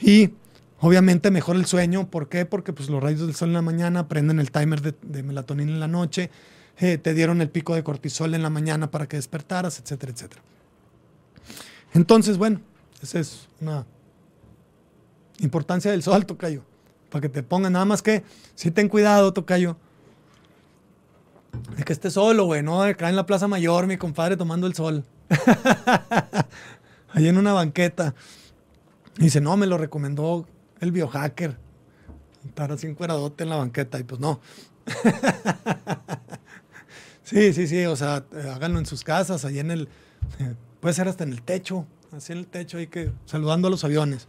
Speaker 2: Y obviamente mejor el sueño, ¿por qué? Porque pues, los rayos del sol en la mañana prenden el timer de, melatonina en la noche, eh, te dieron el pico de cortisol en la mañana para que despertaras, etcétera, etcétera. Entonces, bueno, esa es una importancia del sol, Tocayo. Para que te pongan nada más que, si ten cuidado, Tocayo. De que esté solo, güey, ¿no? Acá en la Plaza Mayor, mi compadre tomando el sol. Ahí en una banqueta. dice, no, me lo recomendó el biohacker. Estar así encueradote en la banqueta. Y pues no. sí, sí, sí. O sea, háganlo en sus casas, ahí en el Puede ser hasta en el techo, así en el techo, ahí que saludando a los aviones.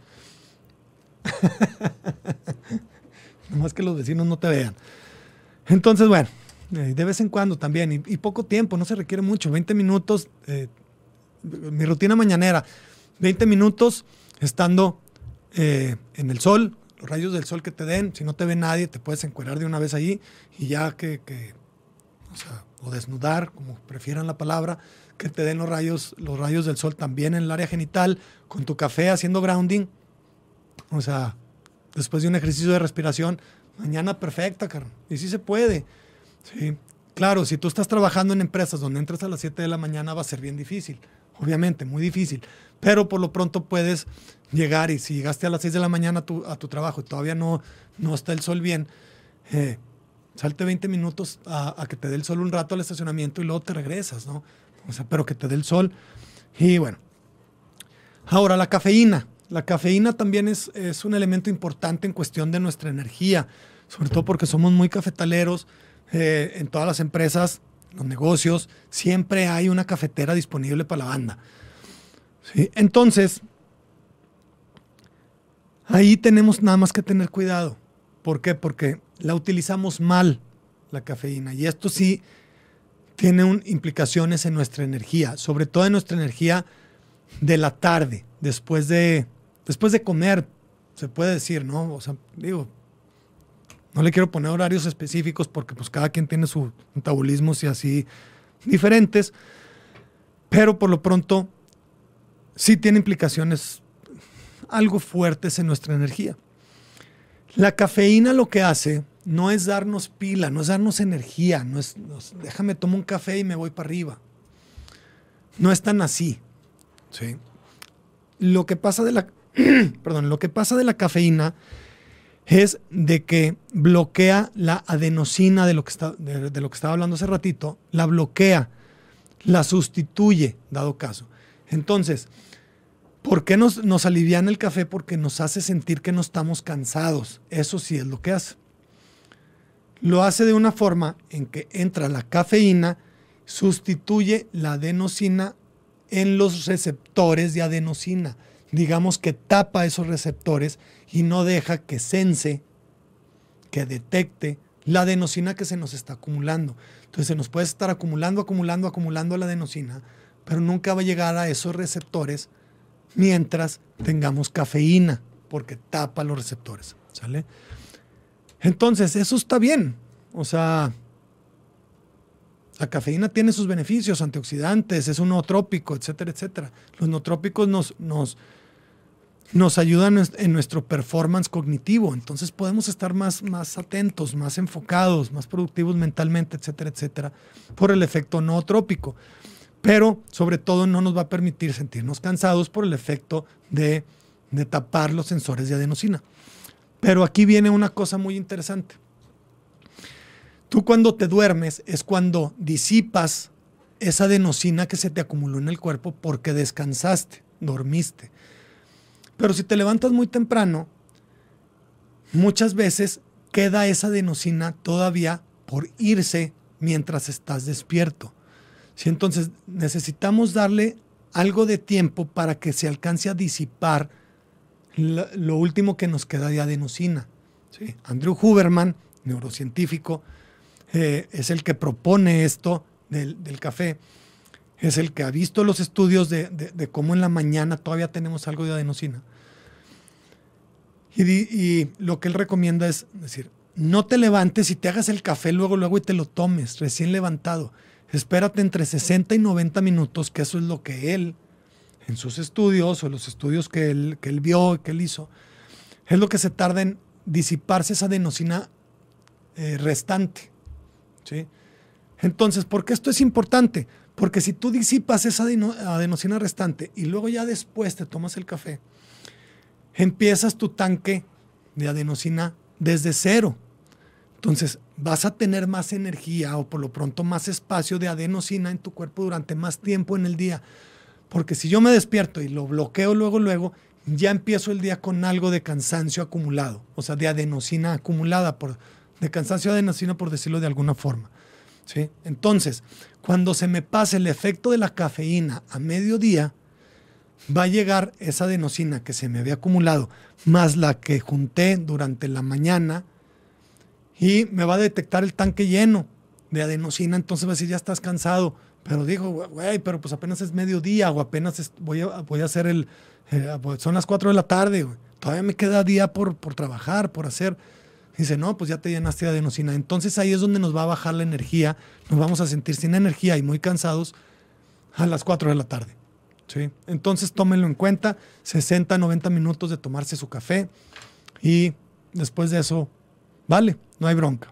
Speaker 2: Nomás que los vecinos no te vean. Entonces, bueno, eh, de vez en cuando también, y, poco tiempo, no se requiere mucho, 20 minutos, eh, mi rutina mañanera, 20 minutos estando eh, en el sol, los rayos del sol que te den, si no te ve nadie, te puedes encuerar de una vez ahí y ya que, que o, desnudar, como prefieran la palabra, que te den los rayos, los rayos del sol también en el área genital, con tu café haciendo grounding. O sea, después de un ejercicio de respiración, mañana perfecta, carnal. Y sí se puede. Sí. Claro, si tú estás trabajando en empresas donde entras a las 7 de la mañana va a ser bien difícil. Obviamente, muy difícil. Pero por lo pronto puedes llegar y si llegaste a las 6 de la mañana a tu, a tu trabajo y todavía no, no está el sol bien, eh, salte 20 minutos a, a, que te dé el sol un rato al estacionamiento y luego te regresas, ¿no? O sea, pero que te dé el sol. Y bueno. Ahora, la cafeína. La cafeína también es, es un elemento importante en cuestión de nuestra energía, sobre todo porque somos muy cafetaleros. Eh, en todas las empresas, los negocios, siempre hay una cafetera disponible para la banda. ¿Sí? Entonces, ahí tenemos nada más que tener cuidado. ¿Por qué? Porque la utilizamos mal, la cafeína. Y esto sí tiene implicaciones en nuestra energía, sobre todo en nuestra energía de la tarde, después de, después de comer, se puede decir, ¿no? O sea, digo, no le quiero poner horarios específicos porque pues cada quien tiene sus metabolismos y así diferentes, pero por lo pronto sí tiene implicaciones algo fuertes en nuestra energía. La cafeína lo que hace no es darnos pila, no es darnos energía, no es, déjame tomo un café y me voy para arriba. No es tan así. ¿sí? Lo que pasa de la, perdón, lo que pasa de la cafeína es de que bloquea la adenosina de lo que, está, de lo que estaba hablando hace ratito, la bloquea, la sustituye, dado caso. Entonces, ¿por qué nos, nos alivian el café? Porque nos hace sentir que no estamos cansados. Eso sí es lo que hace. Lo hace de una forma en que entra la cafeína, sustituye la adenosina en los receptores de adenosina digamos que tapa esos receptores y no deja que sense, que detecte la adenosina que se nos está acumulando. Entonces se nos puede estar acumulando, acumulando, acumulando la adenosina, pero nunca va a llegar a esos receptores mientras tengamos cafeína, porque tapa los receptores. ¿Sale? Entonces, eso está bien. O sea, la cafeína tiene sus beneficios, antioxidantes, es un nootrópico, etcétera, etcétera. Los nootrópicos nos, nos, nos ayudan en nuestro performance cognitivo. Entonces podemos estar más, más atentos, más enfocados, más productivos mentalmente, etcétera, etcétera, por el efecto nootrópico. Pero sobre todo no nos va a permitir sentirnos cansados por el efecto de, de tapar los sensores de adenosina. Pero aquí viene una cosa muy interesante. Tú cuando te duermes es cuando disipas esa adenosina que se te acumuló en el cuerpo porque descansaste, dormiste. Pero si te levantas muy temprano, muchas veces queda esa adenosina todavía por irse mientras estás despierto. ¿Sí? Entonces necesitamos darle algo de tiempo para que se alcance a disipar lo, lo último que nos queda de adenosina. ¿sí? Andrew Huberman, neurocientífico, eh, es el que propone esto del, del café es el que ha visto los estudios de, de, de, cómo en la mañana todavía tenemos algo de adenosina. Y, y, lo que él recomienda es decir, no te levantes y te hagas el café luego, luego y te lo tomes recién levantado. Espérate entre 60 y 90 minutos, que eso es lo que él, en sus estudios o los estudios que él, que él vio, que él hizo, es lo que se tarda en disiparse esa adenosina eh, restante. ¿sí? Entonces, ¿por qué esto es importante? Porque si tú disipas esa adenosina restante y luego ya después te tomas el café, empiezas tu tanque de adenosina desde cero. Entonces vas a tener más energía o por lo pronto más espacio de adenosina en tu cuerpo durante más tiempo en el día. Porque si yo me despierto y lo bloqueo luego, luego, ya empiezo el día con algo de cansancio acumulado, o sea, de adenosina acumulada, por, de cansancio de adenosina por decirlo de alguna forma. ¿sí? Entonces, cuando se me pase el efecto de la cafeína a mediodía, va a llegar esa adenosina que se me había acumulado, más la que junté durante la mañana, y me va a detectar el tanque lleno de adenosina, entonces va a decir, ya estás cansado. Pero digo, güey, pero pues apenas es mediodía o apenas voy, a, voy a hacer el, eh, son las 4 de la tarde, güey. todavía me queda día por, por trabajar, por hacer. Dice, no, pues ya te llenaste de adenosina. Entonces ahí es donde nos va a bajar la energía, nos vamos a sentir sin energía y muy cansados a las 4 de la tarde. ¿sí? Entonces tómenlo en cuenta, 60, 90 minutos de tomarse su café y después de eso, vale, no hay bronca.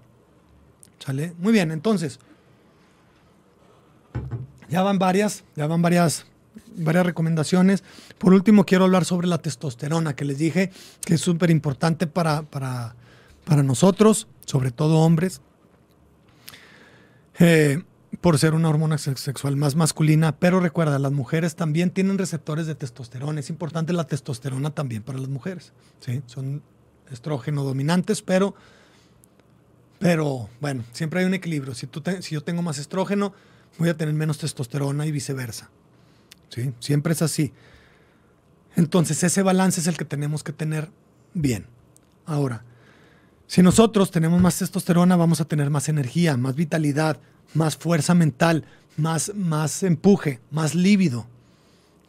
Speaker 2: ¿Sale? Muy bien, entonces, ya van varias, ya van varias, varias recomendaciones. Por último, quiero hablar sobre la testosterona, que les dije que es súper importante para, para, para nosotros, sobre todo hombres. Eh, por ser una hormona sexual más masculina, pero recuerda, las mujeres también tienen receptores de testosterona. Es importante la testosterona también para las mujeres. ¿sí? Son estrógeno dominantes, pero, pero bueno, siempre hay un equilibrio. Si, tú si yo tengo más estrógeno, voy a tener menos testosterona y viceversa. ¿sí? Siempre es así. Entonces, ese balance es el que tenemos que tener bien. Ahora, si nosotros tenemos más testosterona, vamos a tener más energía, más vitalidad, más fuerza mental, más, más empuje, más lívido.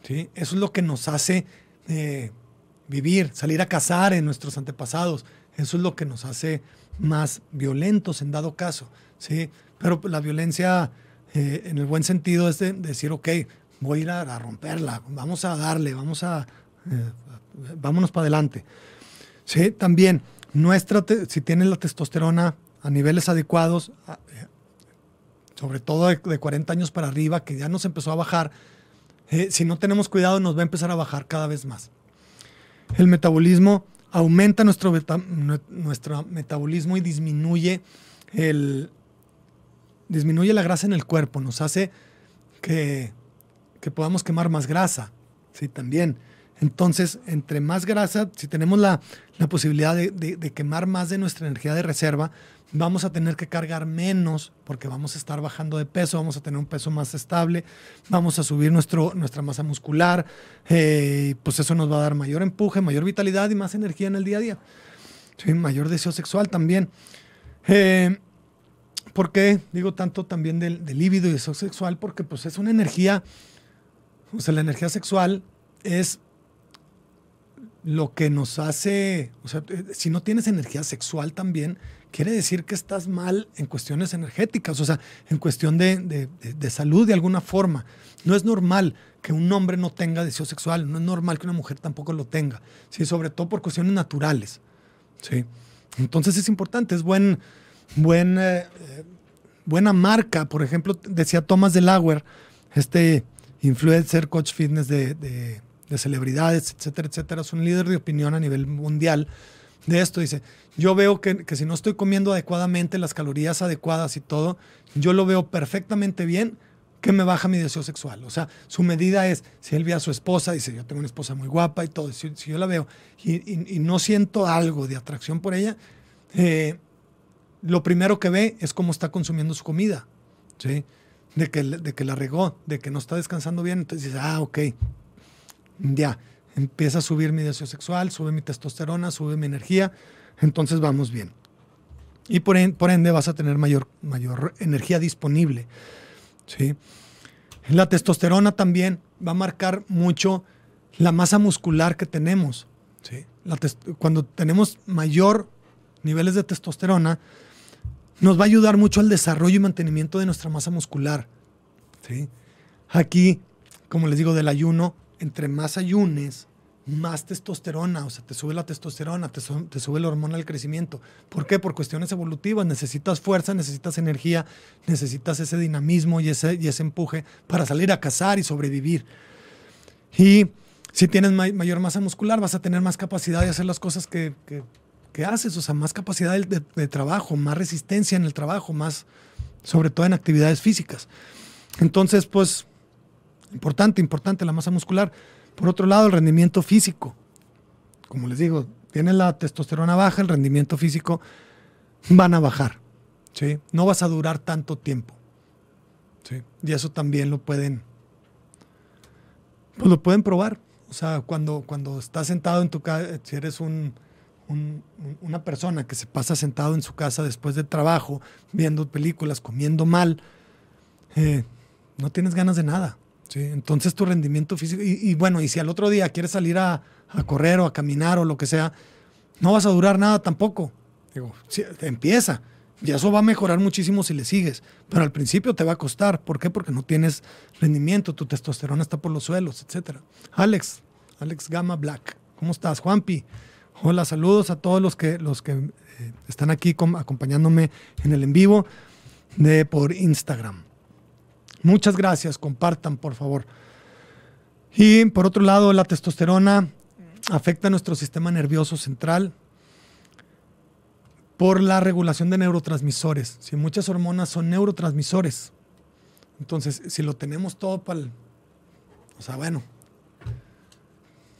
Speaker 2: ¿sí? Eso es lo que nos hace eh, vivir, salir a cazar en nuestros antepasados. Eso es lo que nos hace más violentos en dado caso. ¿sí? Pero la violencia eh, en el buen sentido es de, decir, ok, voy a ir a, romperla, vamos a darle, vamos a, eh, vámonos para adelante. ¿sí? También, nuestra si tienes la testosterona a niveles adecuados, sobre todo de, 40 años para arriba, que ya nos empezó a bajar, eh, si no tenemos cuidado nos va a empezar a bajar cada vez más. El metabolismo aumenta nuestro, nuestro metabolismo y disminuye, el, disminuye la grasa en el cuerpo, nos hace que, que podamos quemar más grasa, ¿sí? También. Entonces, entre más grasa, si tenemos la, la posibilidad de, de, quemar más de nuestra energía de reserva, vamos a tener que cargar menos porque vamos a estar bajando de peso, vamos a tener un peso más estable, vamos a subir nuestro, nuestra masa muscular, eh, pues eso nos va a dar mayor empuje, mayor vitalidad y más energía en el día a día. Mayor deseo sexual también. Eh, ¿Por qué digo tanto también del, del líbido y deseo sexual? Porque pues es una energía, o sea, la energía sexual es lo que nos hace, o sea, eh, si no tienes energía sexual también, quiere decir que estás mal en cuestiones energéticas, o sea, en cuestión de, salud de alguna forma. No es normal que un hombre no tenga deseo sexual, no es normal que una mujer tampoco lo tenga, ¿sí? sobre todo por cuestiones naturales. ¿sí? Entonces es importante, es buen, buen, eh, buena marca. Por ejemplo, decía Thomas Delaware, este influencer, coach fitness de, de celebridades, etcétera, etcétera, es un líder de opinión a nivel mundial de esto. Dice, yo veo que, si no estoy comiendo adecuadamente las calorías adecuadas y todo, yo lo veo perfectamente bien que me baja mi deseo sexual. O sea, su medida es, si él ve a su esposa, dice, yo tengo una esposa muy guapa y todo, si, yo la veo y, no siento algo de atracción por ella, eh, lo primero que ve es cómo está consumiendo su comida, ¿sí? De que, de que la regó, de que no está descansando bien. Entonces dice, ah, ok, ya, empieza a subir mi deseo sexual, sube mi testosterona, sube mi energía, entonces vamos bien. Y por, ende vas a tener mayor, mayor energía disponible. ¿sí? La testosterona también va a marcar mucho la masa muscular que tenemos. ¿sí? cuando tenemos mayor niveles de testosterona, nos va a ayudar mucho al desarrollo y mantenimiento de nuestra masa muscular. ¿sí? Aquí, como les digo, del ayuno, entre más ayunes, más testosterona, o sea, te sube la testosterona, te, sube la hormona del crecimiento. ¿Por qué? Por cuestiones evolutivas. Necesitas fuerza, necesitas energía, necesitas ese dinamismo y ese, empuje para salir a cazar y sobrevivir. Y si tienes mayor masa muscular, vas a tener más capacidad de hacer las cosas que, haces, o sea, más capacidad de, trabajo, más resistencia en el trabajo, más, sobre todo en actividades físicas. Entonces, pues, Importante, importante la masa muscular. Por otro lado, el rendimiento físico. Como les digo, tiene la testosterona baja, el rendimiento físico van a bajar. ¿sí? No vas a durar tanto tiempo. ¿sí? Y eso también lo pueden, pues lo pueden probar. O sea, cuando, cuando estás sentado en tu casa, si eres un, una persona que se pasa sentado en su casa después de trabajo, viendo películas, comiendo mal, eh, no tienes ganas de nada. Entonces tu rendimiento físico, y, bueno, y si al otro día quieres salir a, correr o a caminar o lo que sea, no vas a durar nada tampoco. Digo, empieza. Y eso va a mejorar muchísimo si le sigues. Pero al principio te va a costar. ¿Por qué? Porque no tienes rendimiento, tu testosterona está por los suelos, etc. Alex, Alex Gama Black. ¿Cómo estás? Juanpi. Hola, saludos a todos los que, los que eh, están aquí acompañándome en el en vivo de, por Instagram. Muchas gracias, compartan por favor. Y por otro lado, la testosterona afecta nuestro sistema nervioso central por la regulación de neurotransmisores. Si muchas hormonas son neurotransmisores, entonces si lo tenemos todo para el... O sea, bueno,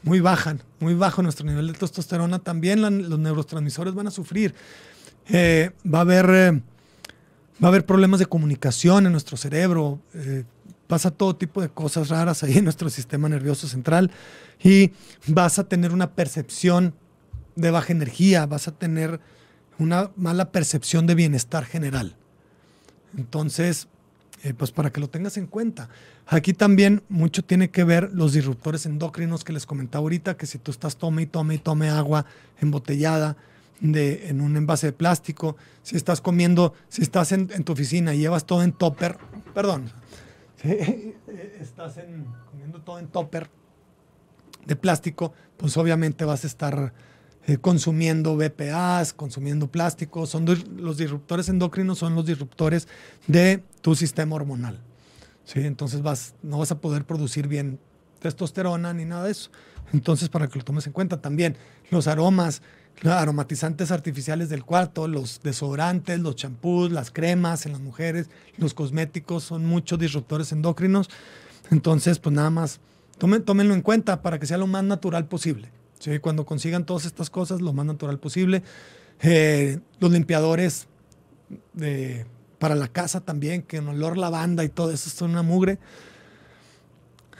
Speaker 2: muy baja, muy bajo nuestro nivel de testosterona, también los neurotransmisores van a sufrir. Eh, va, a haber, eh, va a haber problemas de comunicación en nuestro cerebro. Eh, pasa todo tipo de cosas raras ahí en nuestro sistema nervioso central y vas a tener una percepción de baja energía, vas a tener una mala percepción de bienestar general. Entonces, pues para que lo tengas en cuenta. Aquí también mucho tiene que ver los disruptores endocrinos que les comentaba ahorita, que si tú estás tome y tome y tome agua embotellada de, en un envase de plástico, si estás comiendo, si estás en, tu oficina y llevas todo en topper, perdón, estás comiendo todo en topper de plástico, pues obviamente vas a estar eh, consumiendo BPAs, consumiendo plástico. Son los disruptores endocrinos son los disruptores de tu sistema hormonal. ¿Sí? Entonces vas, no vas a poder producir bien testosterona ni nada de eso. Entonces, para que lo tomes en cuenta también, los aromas, los aromatizantes artificiales del cuarto, los desodorantes, los champús, las cremas en las mujeres, los cosméticos, son muchos disruptores endocrinos. Entonces, pues nada más, tómenlo en cuenta para que sea lo más natural posible. Cuando consigan todas estas cosas, lo más natural posible. Eh, los limpiadores para la casa también, que en olor lavanda y todo eso son una mugre.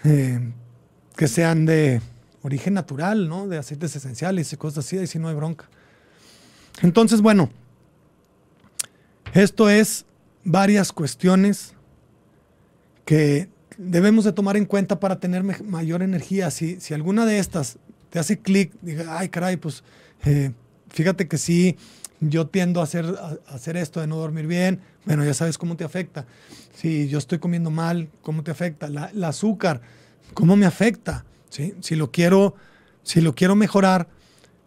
Speaker 2: Eh, que sean de origen natural, ¿no? De aceites esenciales y cosas así, y si no hay bronca. Entonces, bueno, esto es varias cuestiones que debemos de tomar en cuenta para tener mayor energía. Si, si alguna de estas te hace clic, diga, ay, caray, pues eh, fíjate que sí, yo tiendo a hacer, hacer esto de no dormir bien, bueno, ya sabes cómo te afecta. Si yo estoy comiendo mal, ¿cómo te afecta? La, el azúcar, ¿cómo me afecta? ¿Sí? Si, lo quiero, si lo quiero mejorar,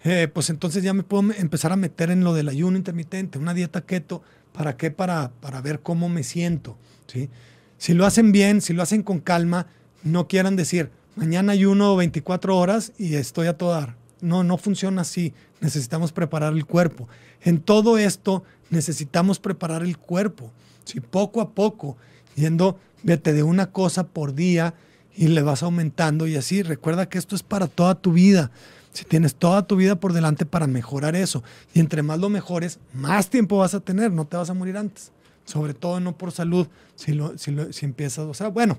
Speaker 2: eh, pues entonces ya me puedo empezar a meter en lo del ayuno intermitente, una dieta keto. ¿Para qué? Para, para ver cómo me siento. ¿sí? Si lo hacen bien, si lo hacen con calma, no quieran decir, mañana ayuno 24 horas y estoy a todo dar. No, no funciona así. Necesitamos preparar el cuerpo. En todo esto necesitamos preparar el cuerpo. Si poco a poco, yendo, vete de una cosa por día y le vas aumentando y así. Recuerda que esto es para toda tu vida. Si tienes toda tu vida por delante para mejorar eso, y entre más lo mejores, más tiempo vas a tener, no te vas a morir antes. Sobre todo no por salud, si, lo, si, si empiezas, o sea, bueno,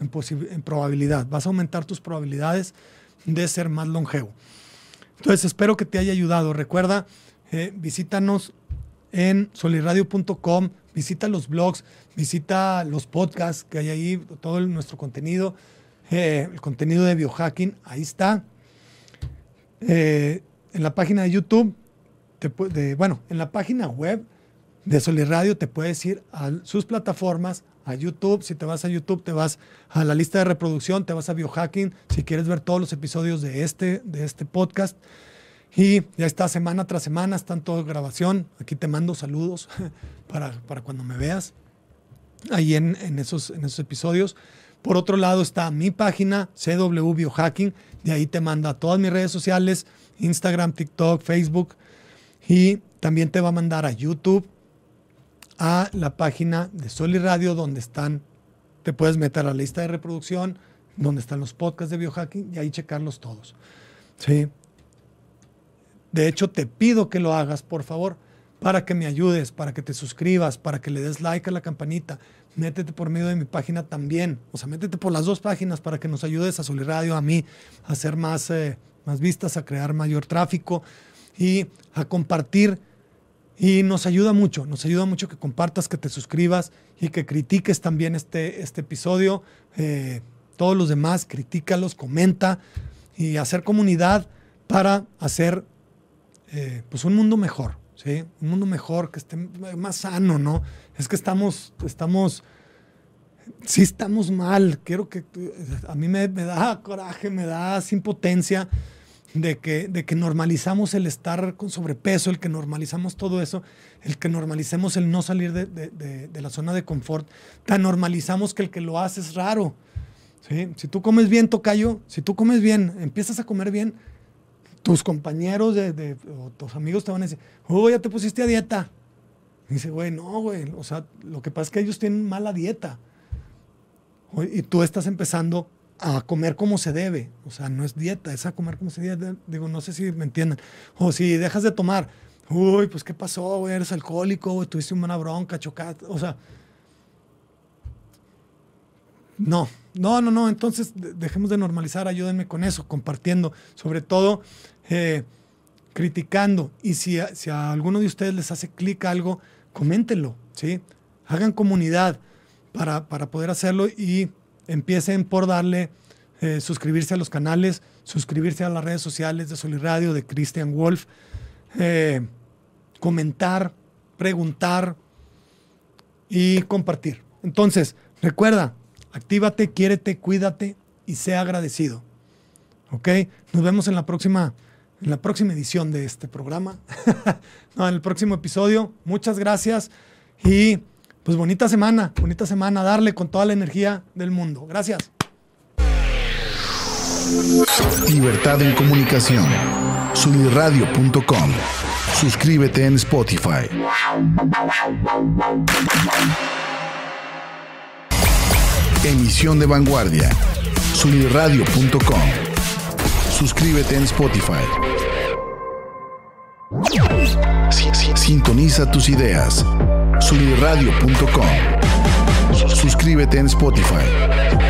Speaker 2: en, probabilidad. Vas a aumentar tus probabilidades de ser más longevo. Entonces, espero que te haya ayudado. Recuerda, eh, visítanos en solirradio.com, visita los blogs, visita los podcasts que hay ahí, todo nuestro contenido, eh, el contenido de biohacking, ahí está. Eh, en la página de YouTube, bueno, en la página web de Solirradio te puedes ir a sus plataformas, a YouTube. Si te vas a YouTube, te vas a la lista de reproducción, te vas a Biohacking. Si quieres ver todos los episodios de este, de este podcast. Y ya está semana tras semana, están todos grabación. Aquí te mando saludos para, para cuando me veas ahí en, en, esos, en esos episodios. Por otro lado está mi página, CW Biohacking. De ahí te manda a todas mis redes sociales, Instagram, TikTok, Facebook. Y también te va a mandar a YouTube a la página de Sol y Radio donde están, te puedes meter a la lista de reproducción, donde están los podcasts de biohacking y ahí checarlos todos. ¿Sí? De hecho, te pido que lo hagas, por favor, para que me ayudes, para que te suscribas, para que le des like a la campanita. Métete por medio de mi página también. O sea, métete por las dos páginas para que nos ayudes a Sol Radio, a mí, a hacer más, eh, más vistas, a crear mayor tráfico y a compartir y nos ayuda mucho, nos ayuda mucho que compartas, que te suscribas y que critiques también este, este episodio. Eh, todos los demás, critícalos, comenta y hacer comunidad para hacer eh, pues un mundo mejor. ¿sí? Un mundo mejor, que esté más sano, ¿no? Es que estamos, estamos, sí estamos mal. Quiero que, a mí me, da coraje, me da impotencia de que, de que normalizamos el estar con sobrepeso, el que normalizamos todo eso, el que normalicemos el no salir de la zona de confort, tan normalizamos que el que lo hace es raro. ¿sí? Si tú comes bien, tocayo, si tú comes bien, empiezas a comer bien, tus compañeros de, o tus amigos te van a decir, oh, ya te pusiste a dieta. Dice, güey, no, güey, o sea, lo que pasa es que ellos tienen mala dieta. Y tú estás empezando a comer como se debe. O sea, no es dieta, es a comer como se debe. Digo, no sé si me entienden. O si dejas de tomar, uy, pues ¿qué pasó, güey? Eres alcohólico, tuviste una bronca, chocaste. O sea, no, no, no, no. Entonces, dejemos de normalizar, ayúdenme con eso, compartiendo. Sobre todo, eh, criticando. Y si a, alguno de ustedes les hace clic algo, coméntenlo, ¿sí? Hagan comunidad para, para poder hacerlo y empiecen por darle, eh, suscribirse a los canales, suscribirse a las redes sociales de Soliradio, de Christian Wolf, eh, comentar, preguntar y compartir. Entonces, recuerda, actívate, quiérete, cuídate y sea agradecido. ¿Ok? Nos vemos en la próxima, en la próxima edición de este programa. en el próximo episodio. Muchas gracias y pues bonita semana, bonita semana, darle con toda la energía del mundo. Gracias.
Speaker 1: Libertad en comunicación. Sunirradio.com. Suscríbete en Spotify. Emisión de vanguardia. Sunirradio.com. Suscríbete en Spotify. Sintoniza tus ideas. Sunirradio.com. Suscríbete en Spotify.